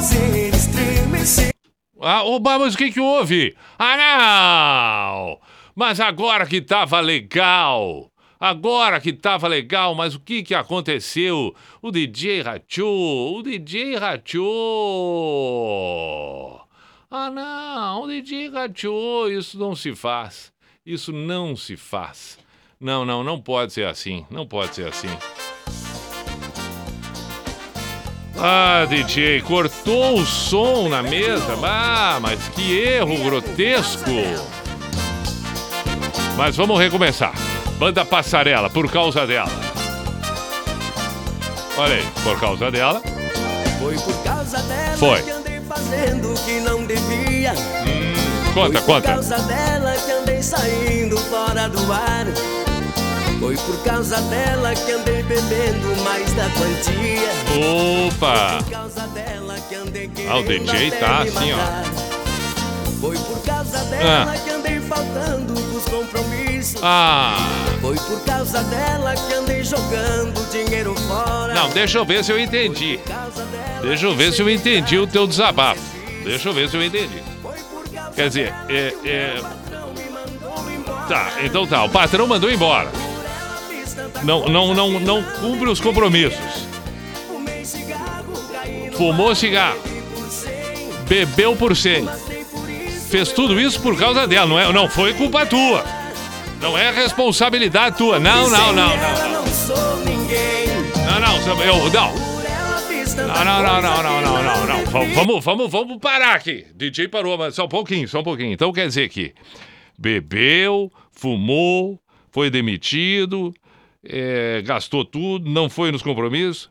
fazer estremecer. Ah, oba, mas o que que houve? Ah, não! Mas agora que tava legal! Agora que tava legal, mas o que que aconteceu? O DJ rachou! O DJ rachou! Ah, não! O DJ rachou! Isso não se faz! Isso não se faz! Não, não, não pode ser assim! Não pode ser assim! Ah, DJ, cortou o som na mesa. Ah, mas que erro grotesco. Mas vamos recomeçar. Banda Passarela, por causa dela. Olha aí, por causa dela. Foi por causa dela Foi. que andei fazendo o que não devia. Conta, Foi por conta. causa dela que andei saindo fora do ar. Foi por causa dela que andei bebendo mais da quantia. Opa! Por causa dela que andei Ah, o querendo DJ tá assim, ó. Foi por causa dela Ah. que andei faltando os compromissos. Ah! Foi por causa dela que andei jogando dinheiro fora. Não, deixa eu ver se eu entendi. Deixa eu ver se eu entendi o teu desabafo. Deixa eu ver se eu entendi. Quer dizer, é, é... Tá, então tá. O patrão mandou embora. Não, não, não, não cumpre os compromissos. Fumou cigarro. Bebeu por cem. Fez tudo isso por causa dela. Não, é, não foi culpa tua. Não é responsabilidade tua. Não, não, não, não. Não. Não, eu, não. Não, não, não, não, não, não, não, não. Vamos, vamos, vamos parar aqui. DJ parou, mas só um pouquinho, só um pouquinho. Então quer dizer que bebeu, fumou, foi demitido, é, gastou tudo, não foi nos compromissos.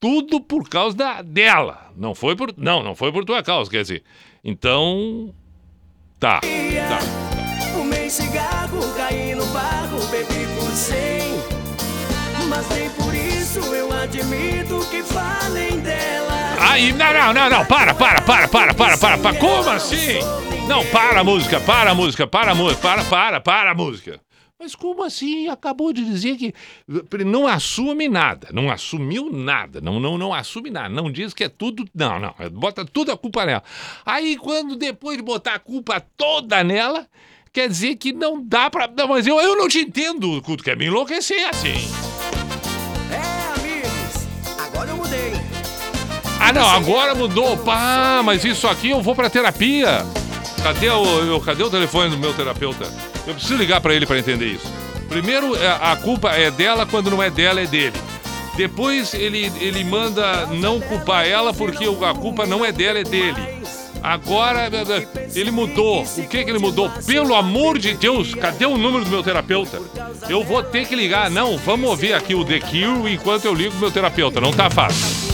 Tudo por causa da, dela. Não foi por. Não, não foi por tua causa, quer dizer. Então. Tá. Tá. Fumei cigarro, caí no barro, bebi por cem. Mas nem por isso eu admito que falem dela. Aí, não, não, não, não, para, para, para, para, para, para, para. Como assim? Não, para a música, para a música, para a música, para, para, para a música. Mas como assim? Acabou de dizer que não assume nada, não assumiu nada, não, não, não assume nada, não diz que é tudo, não, não, bota tudo a culpa nela. Aí quando depois de botar a culpa toda nela, quer dizer que não dá pra, não, mas eu, eu não te entendo, Culto, quer me enlouquecer assim. É, amigos, agora eu mudei. Ah, não, agora mudou. Pá, mas isso aqui eu vou pra terapia. Cadê o, cadê o telefone do meu terapeuta? Eu preciso ligar pra ele pra entender isso. Primeiro, é, a culpa é dela, quando não é dela, é dele. Depois, ele, ele manda não culpar ela porque o- a culpa não é dela, é dele. Agora, é, é, ele mudou. O que que ele mudou? Pelo amor de Deus, cadê o número do meu terapeuta? Eu vou ter que ligar. Não, vamos ouvir aqui o The Cure enquanto eu ligo pro meu terapeuta. Não tá fácil.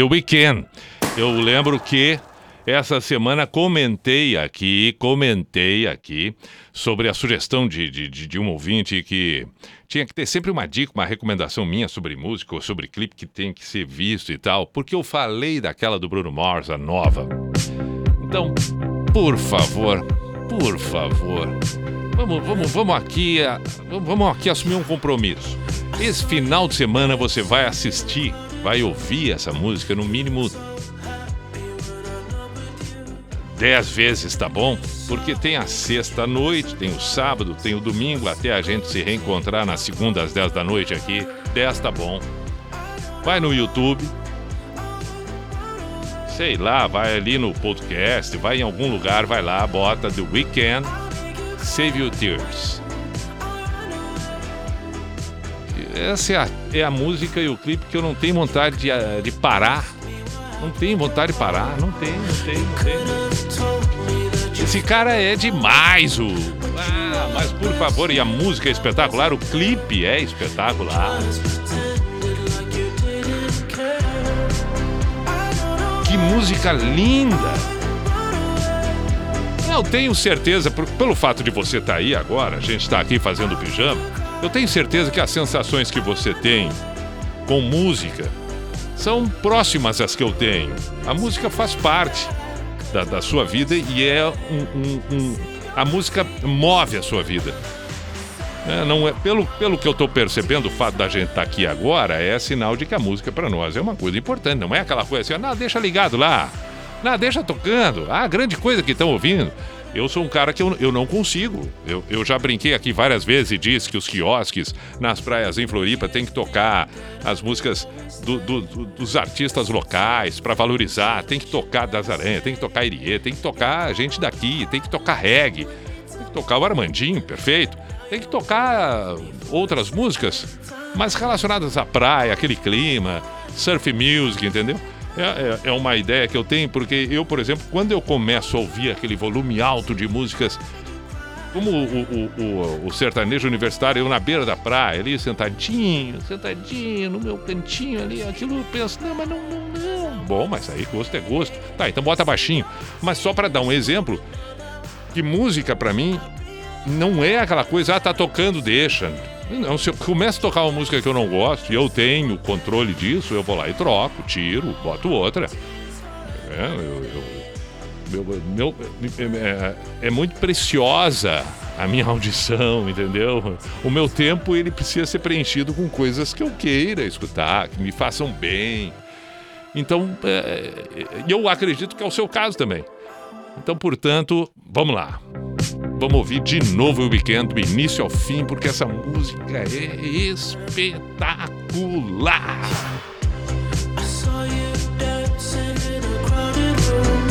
The Weeknd. Eu lembro que essa semana comentei aqui, comentei aqui sobre a sugestão de, de, de, um ouvinte que tinha que ter sempre uma dica, uma recomendação minha sobre música ou sobre clipe que tem que ser visto e tal, porque eu falei daquela do Bruno Mars, a nova. Então, por favor, por favor, vamos, vamos, vamos aqui, vamos aqui assumir um compromisso. Esse final de semana você vai assistir, vai ouvir essa música no mínimo 10 vezes, tá bom? Porque tem a sexta noite, tem o sábado, tem o domingo, até a gente se reencontrar na segunda às 10 da noite aqui. 10 tá bom. Vai no YouTube. Sei lá, vai ali no podcast, vai em algum lugar, vai lá, bota The Weekend, Save Your Tears. Essa é a, é a música e o clipe que eu não tenho vontade de, ah, de parar. Não tenho vontade de parar, não tem, não tem, não tem. Esse cara é demais, o. Ah, mas por favor, e a música é espetacular, o clipe é espetacular. Que música linda! Eu tenho certeza, por- pelo fato de você estar aí agora, a gente está aqui fazendo pijama, eu tenho certeza que as sensações que você tem com música são próximas às que eu tenho. A música faz parte da, da sua vida e é um, um- um- a música move a sua vida. É, não é, pelo, pelo que eu estou percebendo, o fato da gente estar aqui agora é sinal de que a música para nós é uma coisa importante. Não é aquela coisa assim, não, deixa ligado lá, não, deixa tocando, ah, grande coisa que estão ouvindo. Eu sou um cara que eu, eu não consigo. Eu, eu já brinquei aqui várias vezes e disse que os quiosques nas praias em Floripa tem que tocar as músicas do- do- do- dos artistas locais para valorizar. Tem que tocar Das Aranhas, tem que tocar Irie, tem que tocar gente daqui, tem que tocar reggae, tem que tocar o Armandinho, perfeito. Tem que tocar outras músicas, mas relacionadas à praia, aquele clima, surf music, entendeu? É, é- é uma ideia que eu tenho, porque eu, por exemplo, quando eu começo a ouvir aquele volume alto de músicas, como o, o- o- o sertanejo universitário, eu na beira da praia, ali sentadinho, sentadinho, no meu cantinho ali, aquilo eu penso, não, mas não, não, não. Bom, mas aí gosto é gosto. Tá, então bota baixinho. Mas só para dar um exemplo, que música para mim não é aquela coisa, ah, tá tocando, deixa. Não, se eu começo a tocar uma música que eu não gosto e eu tenho controle disso, eu vou lá e troco, tiro, boto outra. É, eu- eu- meu- meu- é, é muito preciosa a minha audição, entendeu? O meu tempo ele precisa ser preenchido com coisas que eu queira escutar, que me façam bem. Então, é, e eu acredito que é o seu caso também. Então, portanto, vamos lá. Vamos ouvir de novo o weekend, do início ao fim, porque essa música é espetacular. In a crowded room.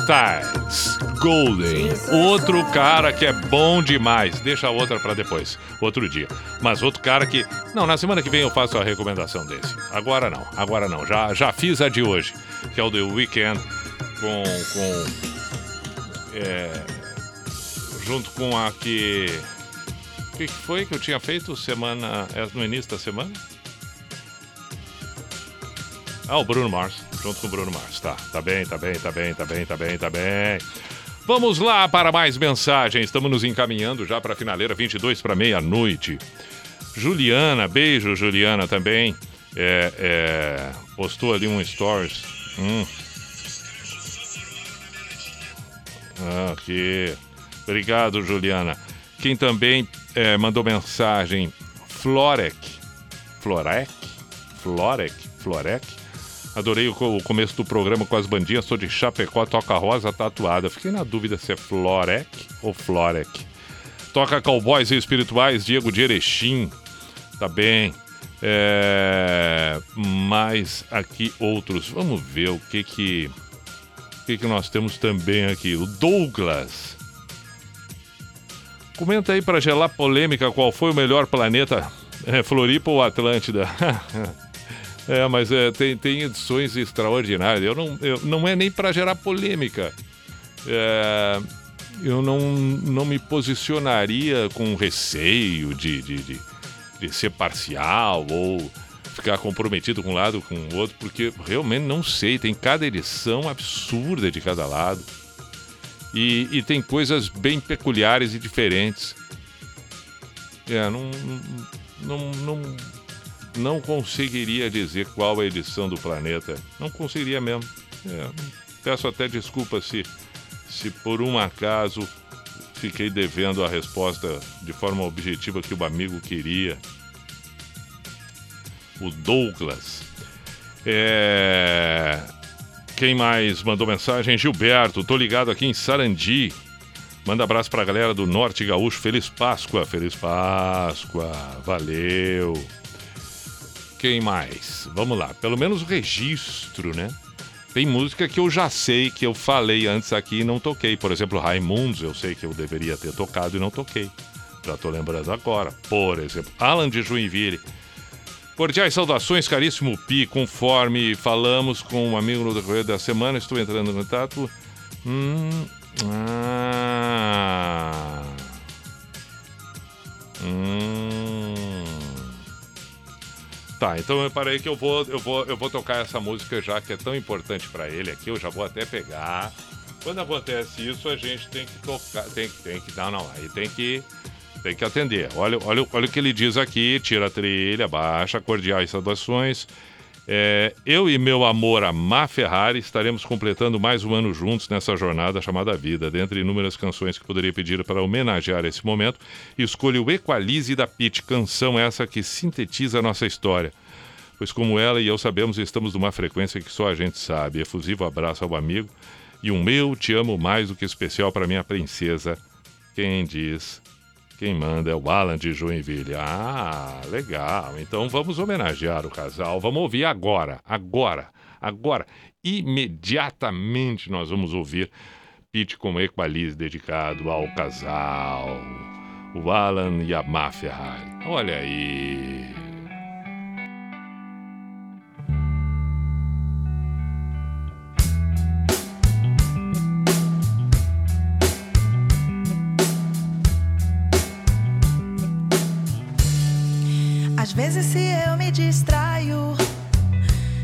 Styles, Golden. Outro cara que é bom demais. Deixa a outra pra depois, outro dia. Mas outro cara que. Não, na semana que vem eu faço a recomendação desse. Agora não, agora não. Já, já fiz a de hoje, que é o The Weeknd com. com é, junto com a que. O que foi que eu tinha feito semana. é, no início da semana? Ah, o Bruno Mars, junto com o Bruno Mars. Tá, tá bem, tá bem, tá bem, tá bem, tá bem, tá bem. Vamos lá para mais mensagens. Estamos nos encaminhando já para a finaleira 22 para meia-noite. Juliana, beijo, Juliana também. É, é, postou ali um stories. Hum. Ah, Aqui. Obrigado, Juliana. Quem também é, mandou mensagem, Florek. Florek? Florek? Florek? Adorei o, o começo do programa com as bandinhas. Sou de Chapecó, toca rosa tatuada. Fiquei na dúvida se é Florek ou Florek. Toca Cowboys e Espirituais, Diego de Erechim. Tá bem. É, mais aqui outros. Vamos ver o que que, o que que nós temos também aqui. O Douglas. Comenta aí para gelar polêmica qual foi o melhor planeta, é, Floripa ou Atlântida? é, mas é, tem, tem edições extraordinárias. Eu não, eu, não é nem para gerar polêmica. É, eu não, não me posicionaria com receio de, de, de, de ser parcial ou ficar comprometido com um lado com o outro, porque realmente não sei. Tem cada edição absurda de cada lado. E, e tem coisas bem peculiares e diferentes. É, não, não, não, não conseguiria dizer qual a edição do planeta. Não conseguiria mesmo. É, peço até desculpa se, se por um acaso fiquei devendo a resposta de forma objetiva que o amigo queria. O Douglas. É. Quem mais mandou mensagem? Gilberto, tô ligado aqui em Sarandi. Manda abraço pra galera do Norte Gaúcho. Feliz Páscoa, feliz Páscoa. Valeu. Quem mais? Vamos lá, pelo menos registro, né? Tem música que eu já sei que eu falei antes aqui e não toquei. Por exemplo, Raimundos, eu sei que eu deveria ter tocado e não toquei. Já tô lembrando agora. Por exemplo, Alan de Joinville. Cordiais saudações, caríssimo Pi. Conforme falamos com um amigo no decorrer da semana, estou entrando em contato. Hum, ah, hum. Tá, então eu parei que eu vou, eu vou, eu vou tocar essa música já que é tão importante para ele aqui. Eu já vou até pegar. Quando acontece isso, a gente tem que tocar, tem, que- tem que não, não, aí tem que tem que atender. Olha, olha, olha o que ele diz aqui, tira a trilha, baixa, cordiais saudações. É, eu e meu amor a Má Ferrari estaremos completando mais um ano juntos nessa jornada chamada vida. Dentre inúmeras canções que poderia pedir para homenagear esse momento, escolho o Equalize da Pit, canção essa que sintetiza a nossa história. Pois como ela e eu sabemos, estamos numa frequência que só a gente sabe. Efusivo abraço ao amigo e um meu te amo mais do que especial para minha princesa. Quem diz quem manda é o Alan de Joinville. Ah, legal. Então vamos homenagear o casal. Vamos ouvir agora, agora, agora. Imediatamente nós vamos ouvir Pete com Equalize dedicado ao casal. O Alan e a Má Ferrari. Olha aí. Vezes, se eu me distraio,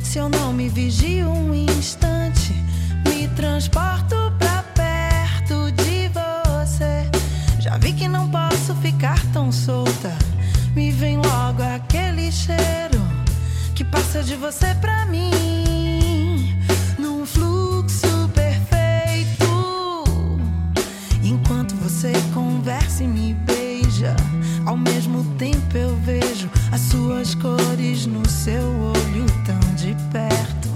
se eu não me vigio um instante, me transporto pra perto de você. Já vi que não posso ficar tão solta. Me vem logo aquele cheiro que passa de você pra mim, num fluxo perfeito. Enquanto você conversa e me beija, ao mesmo tempo eu vejo as suas cores no seu olho tão de perto.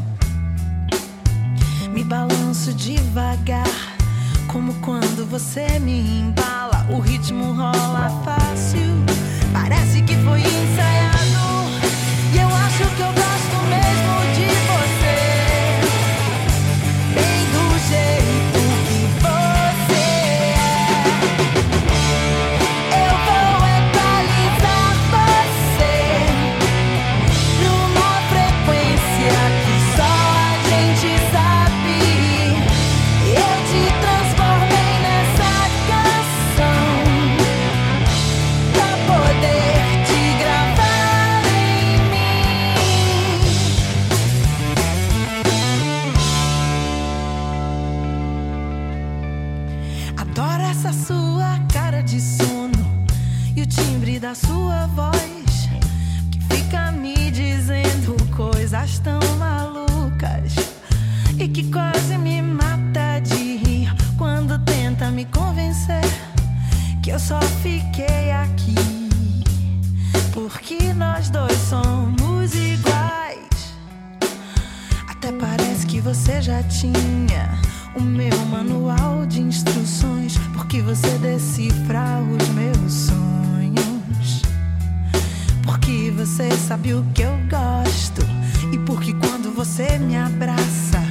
Me balanço devagar, como quando você me embala. O ritmo rola fácil, parece que foi ensaiado. E eu acho que eu gosto mesmo que eu só fiquei aqui porque nós dois somos iguais. Até parece que você já tinha o meu manual de instruções, porque você decifra os meus sonhos. Porque você sabe o que eu gosto e porque quando você me abraça,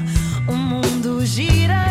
o mundo gira.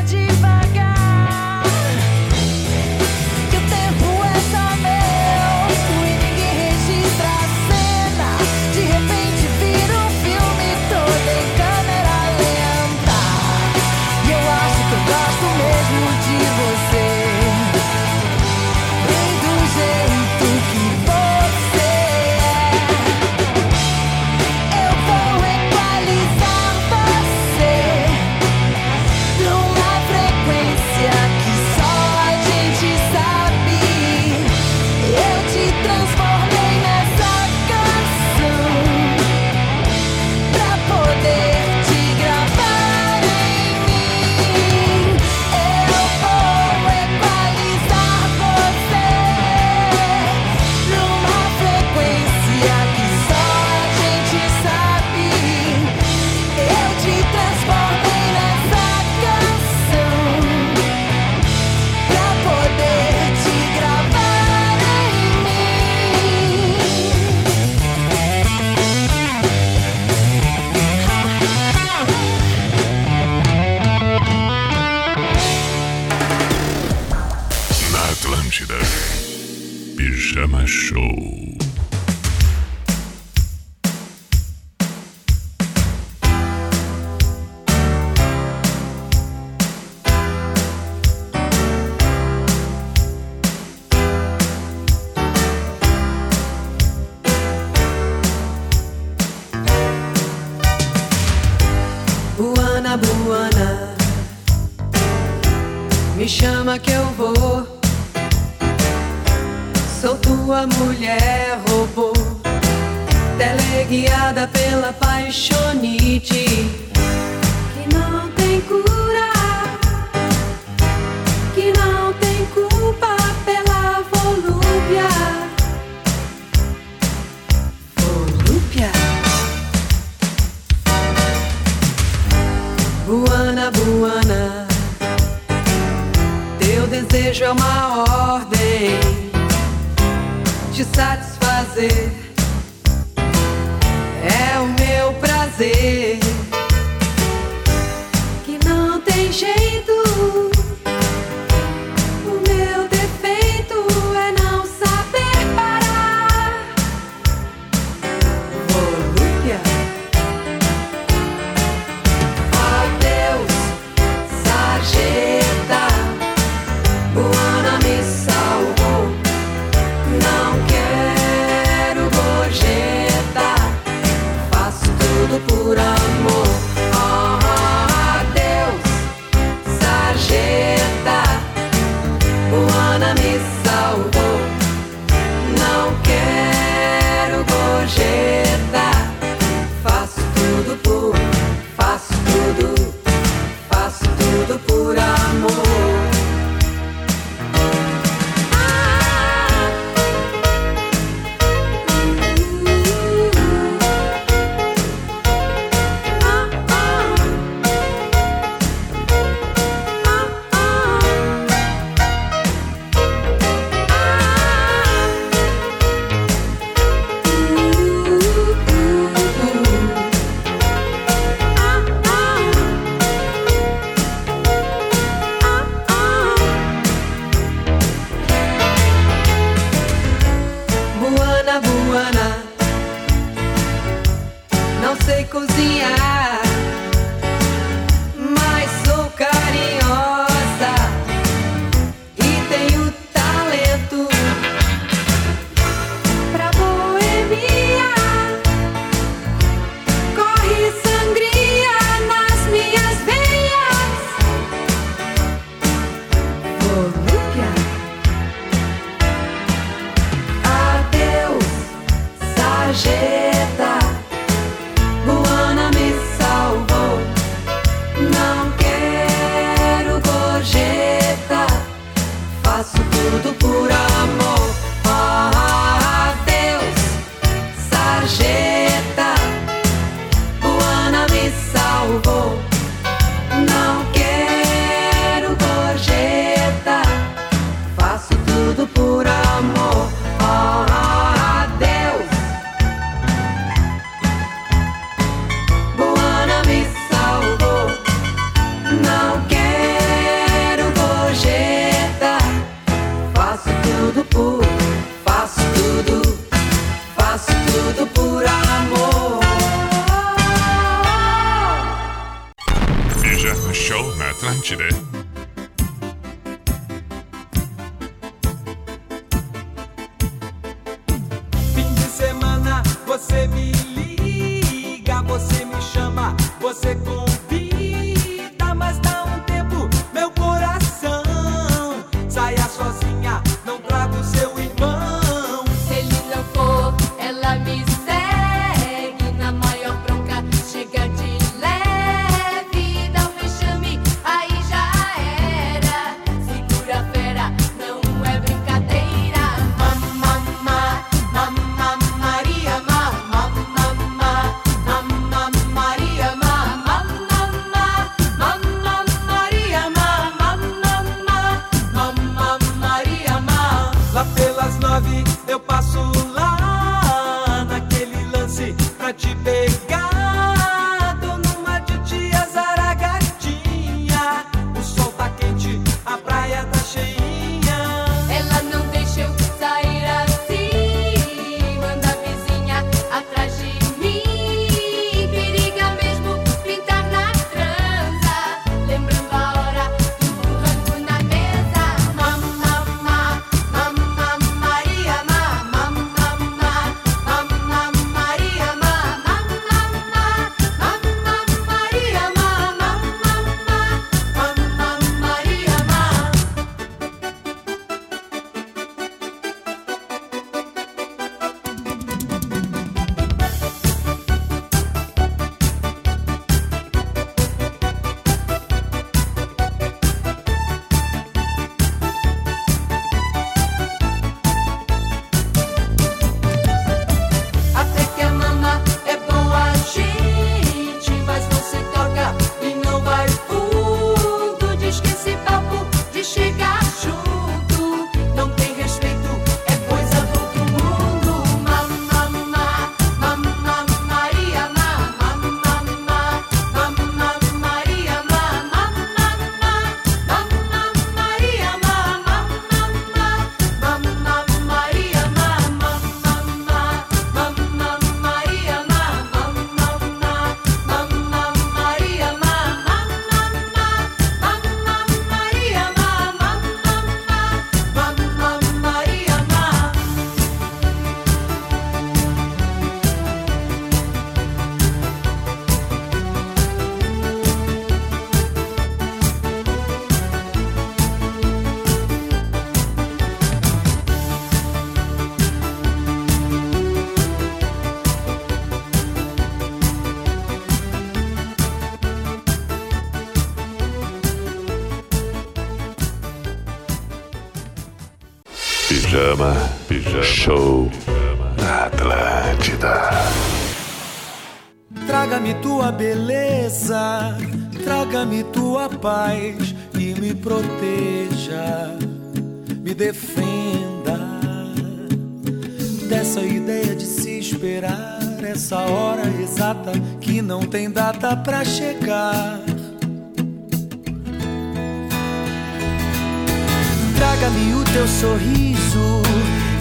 sorriso,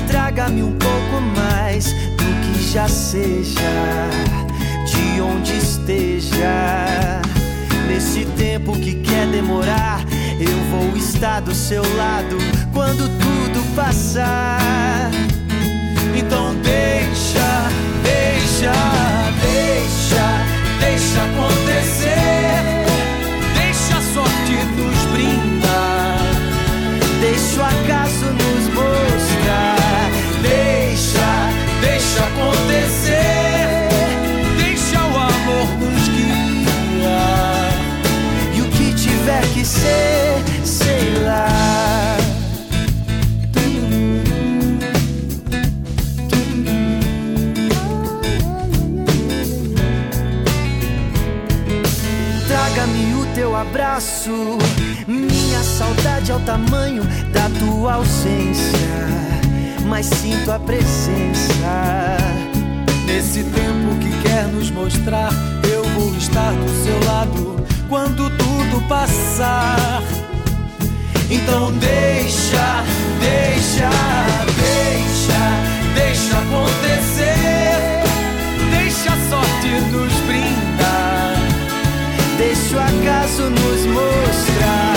traga-me um pouco mais do que já seja, de onde esteja. Nesse tempo que quer demorar, eu vou estar do seu lado quando tudo passar. Então deixa, deixa, deixa, deixa acontecer. Tamanho da tua ausência, mas sinto a presença. Nesse tempo que quer nos mostrar, eu vou estar do seu lado quando tudo passar. Então deixa, deixa, deixa, deixa acontecer. Deixa a sorte nos brindar. Deixa o acaso nos mostrar.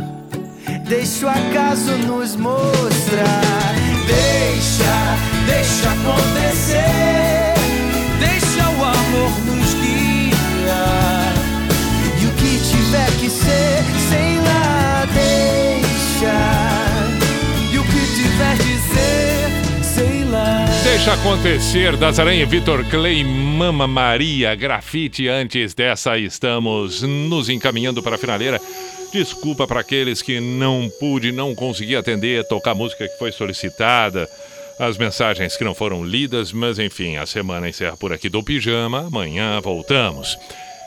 Deixa o acaso nos mostrar. Deixa, deixa acontecer, deixa o amor nos guiar. E o que tiver que ser, sei lá, deixa. E o que tiver de ser, sei lá. Deixa acontecer, das Aranha, Vitor Clay, Mama Maria, grafite. Antes dessa, estamos nos encaminhando para a finaleira. Desculpa para aqueles que não pude, não consegui atender, tocar a música que foi solicitada, as mensagens que não foram lidas, mas enfim, a semana encerra por aqui do Pijama. Amanhã voltamos.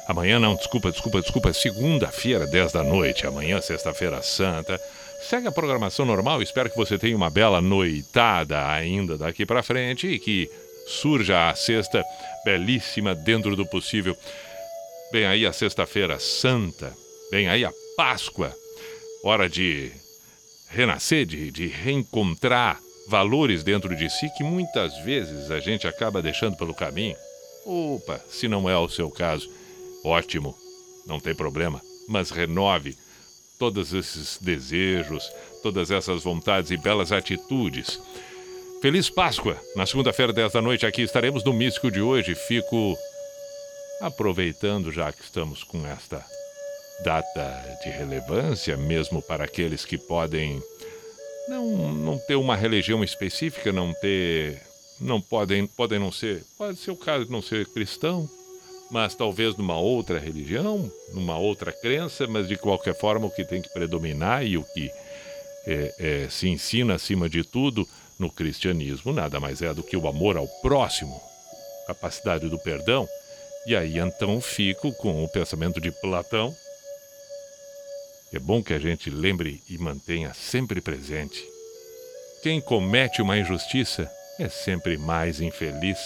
Amanhã não, desculpa, desculpa, desculpa, segunda-feira, 10 da noite. Amanhã, sexta-feira santa. Segue a programação normal, espero que você tenha uma bela noitada ainda daqui para frente e que surja a sexta belíssima dentro do possível. Vem aí a sexta-feira santa, vem aí a Páscoa, hora de renascer, de, de reencontrar valores dentro de si que muitas vezes a gente acaba deixando pelo caminho. Opa, se não é o seu caso, ótimo, não tem problema, mas renove todos esses desejos, todas essas vontades e belas atitudes. Feliz Páscoa! Na segunda-feira, 10 da noite, aqui estaremos no Místico de hoje. Fico aproveitando, já que estamos com esta data de relevância, mesmo para aqueles que podem não, não ter uma religião específica, não ter. Não podem, podem não ser. Pode ser o caso de não ser cristão, mas talvez numa outra religião, numa outra crença, mas de qualquer forma o que tem que predominar e o que é, é, se ensina acima de tudo no cristianismo nada mais é do que o amor ao próximo, capacidade do perdão. E aí então fico com o pensamento de Platão. É bom que a gente lembre e mantenha sempre presente. Quem comete uma injustiça é sempre mais infeliz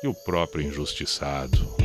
que o próprio injustiçado.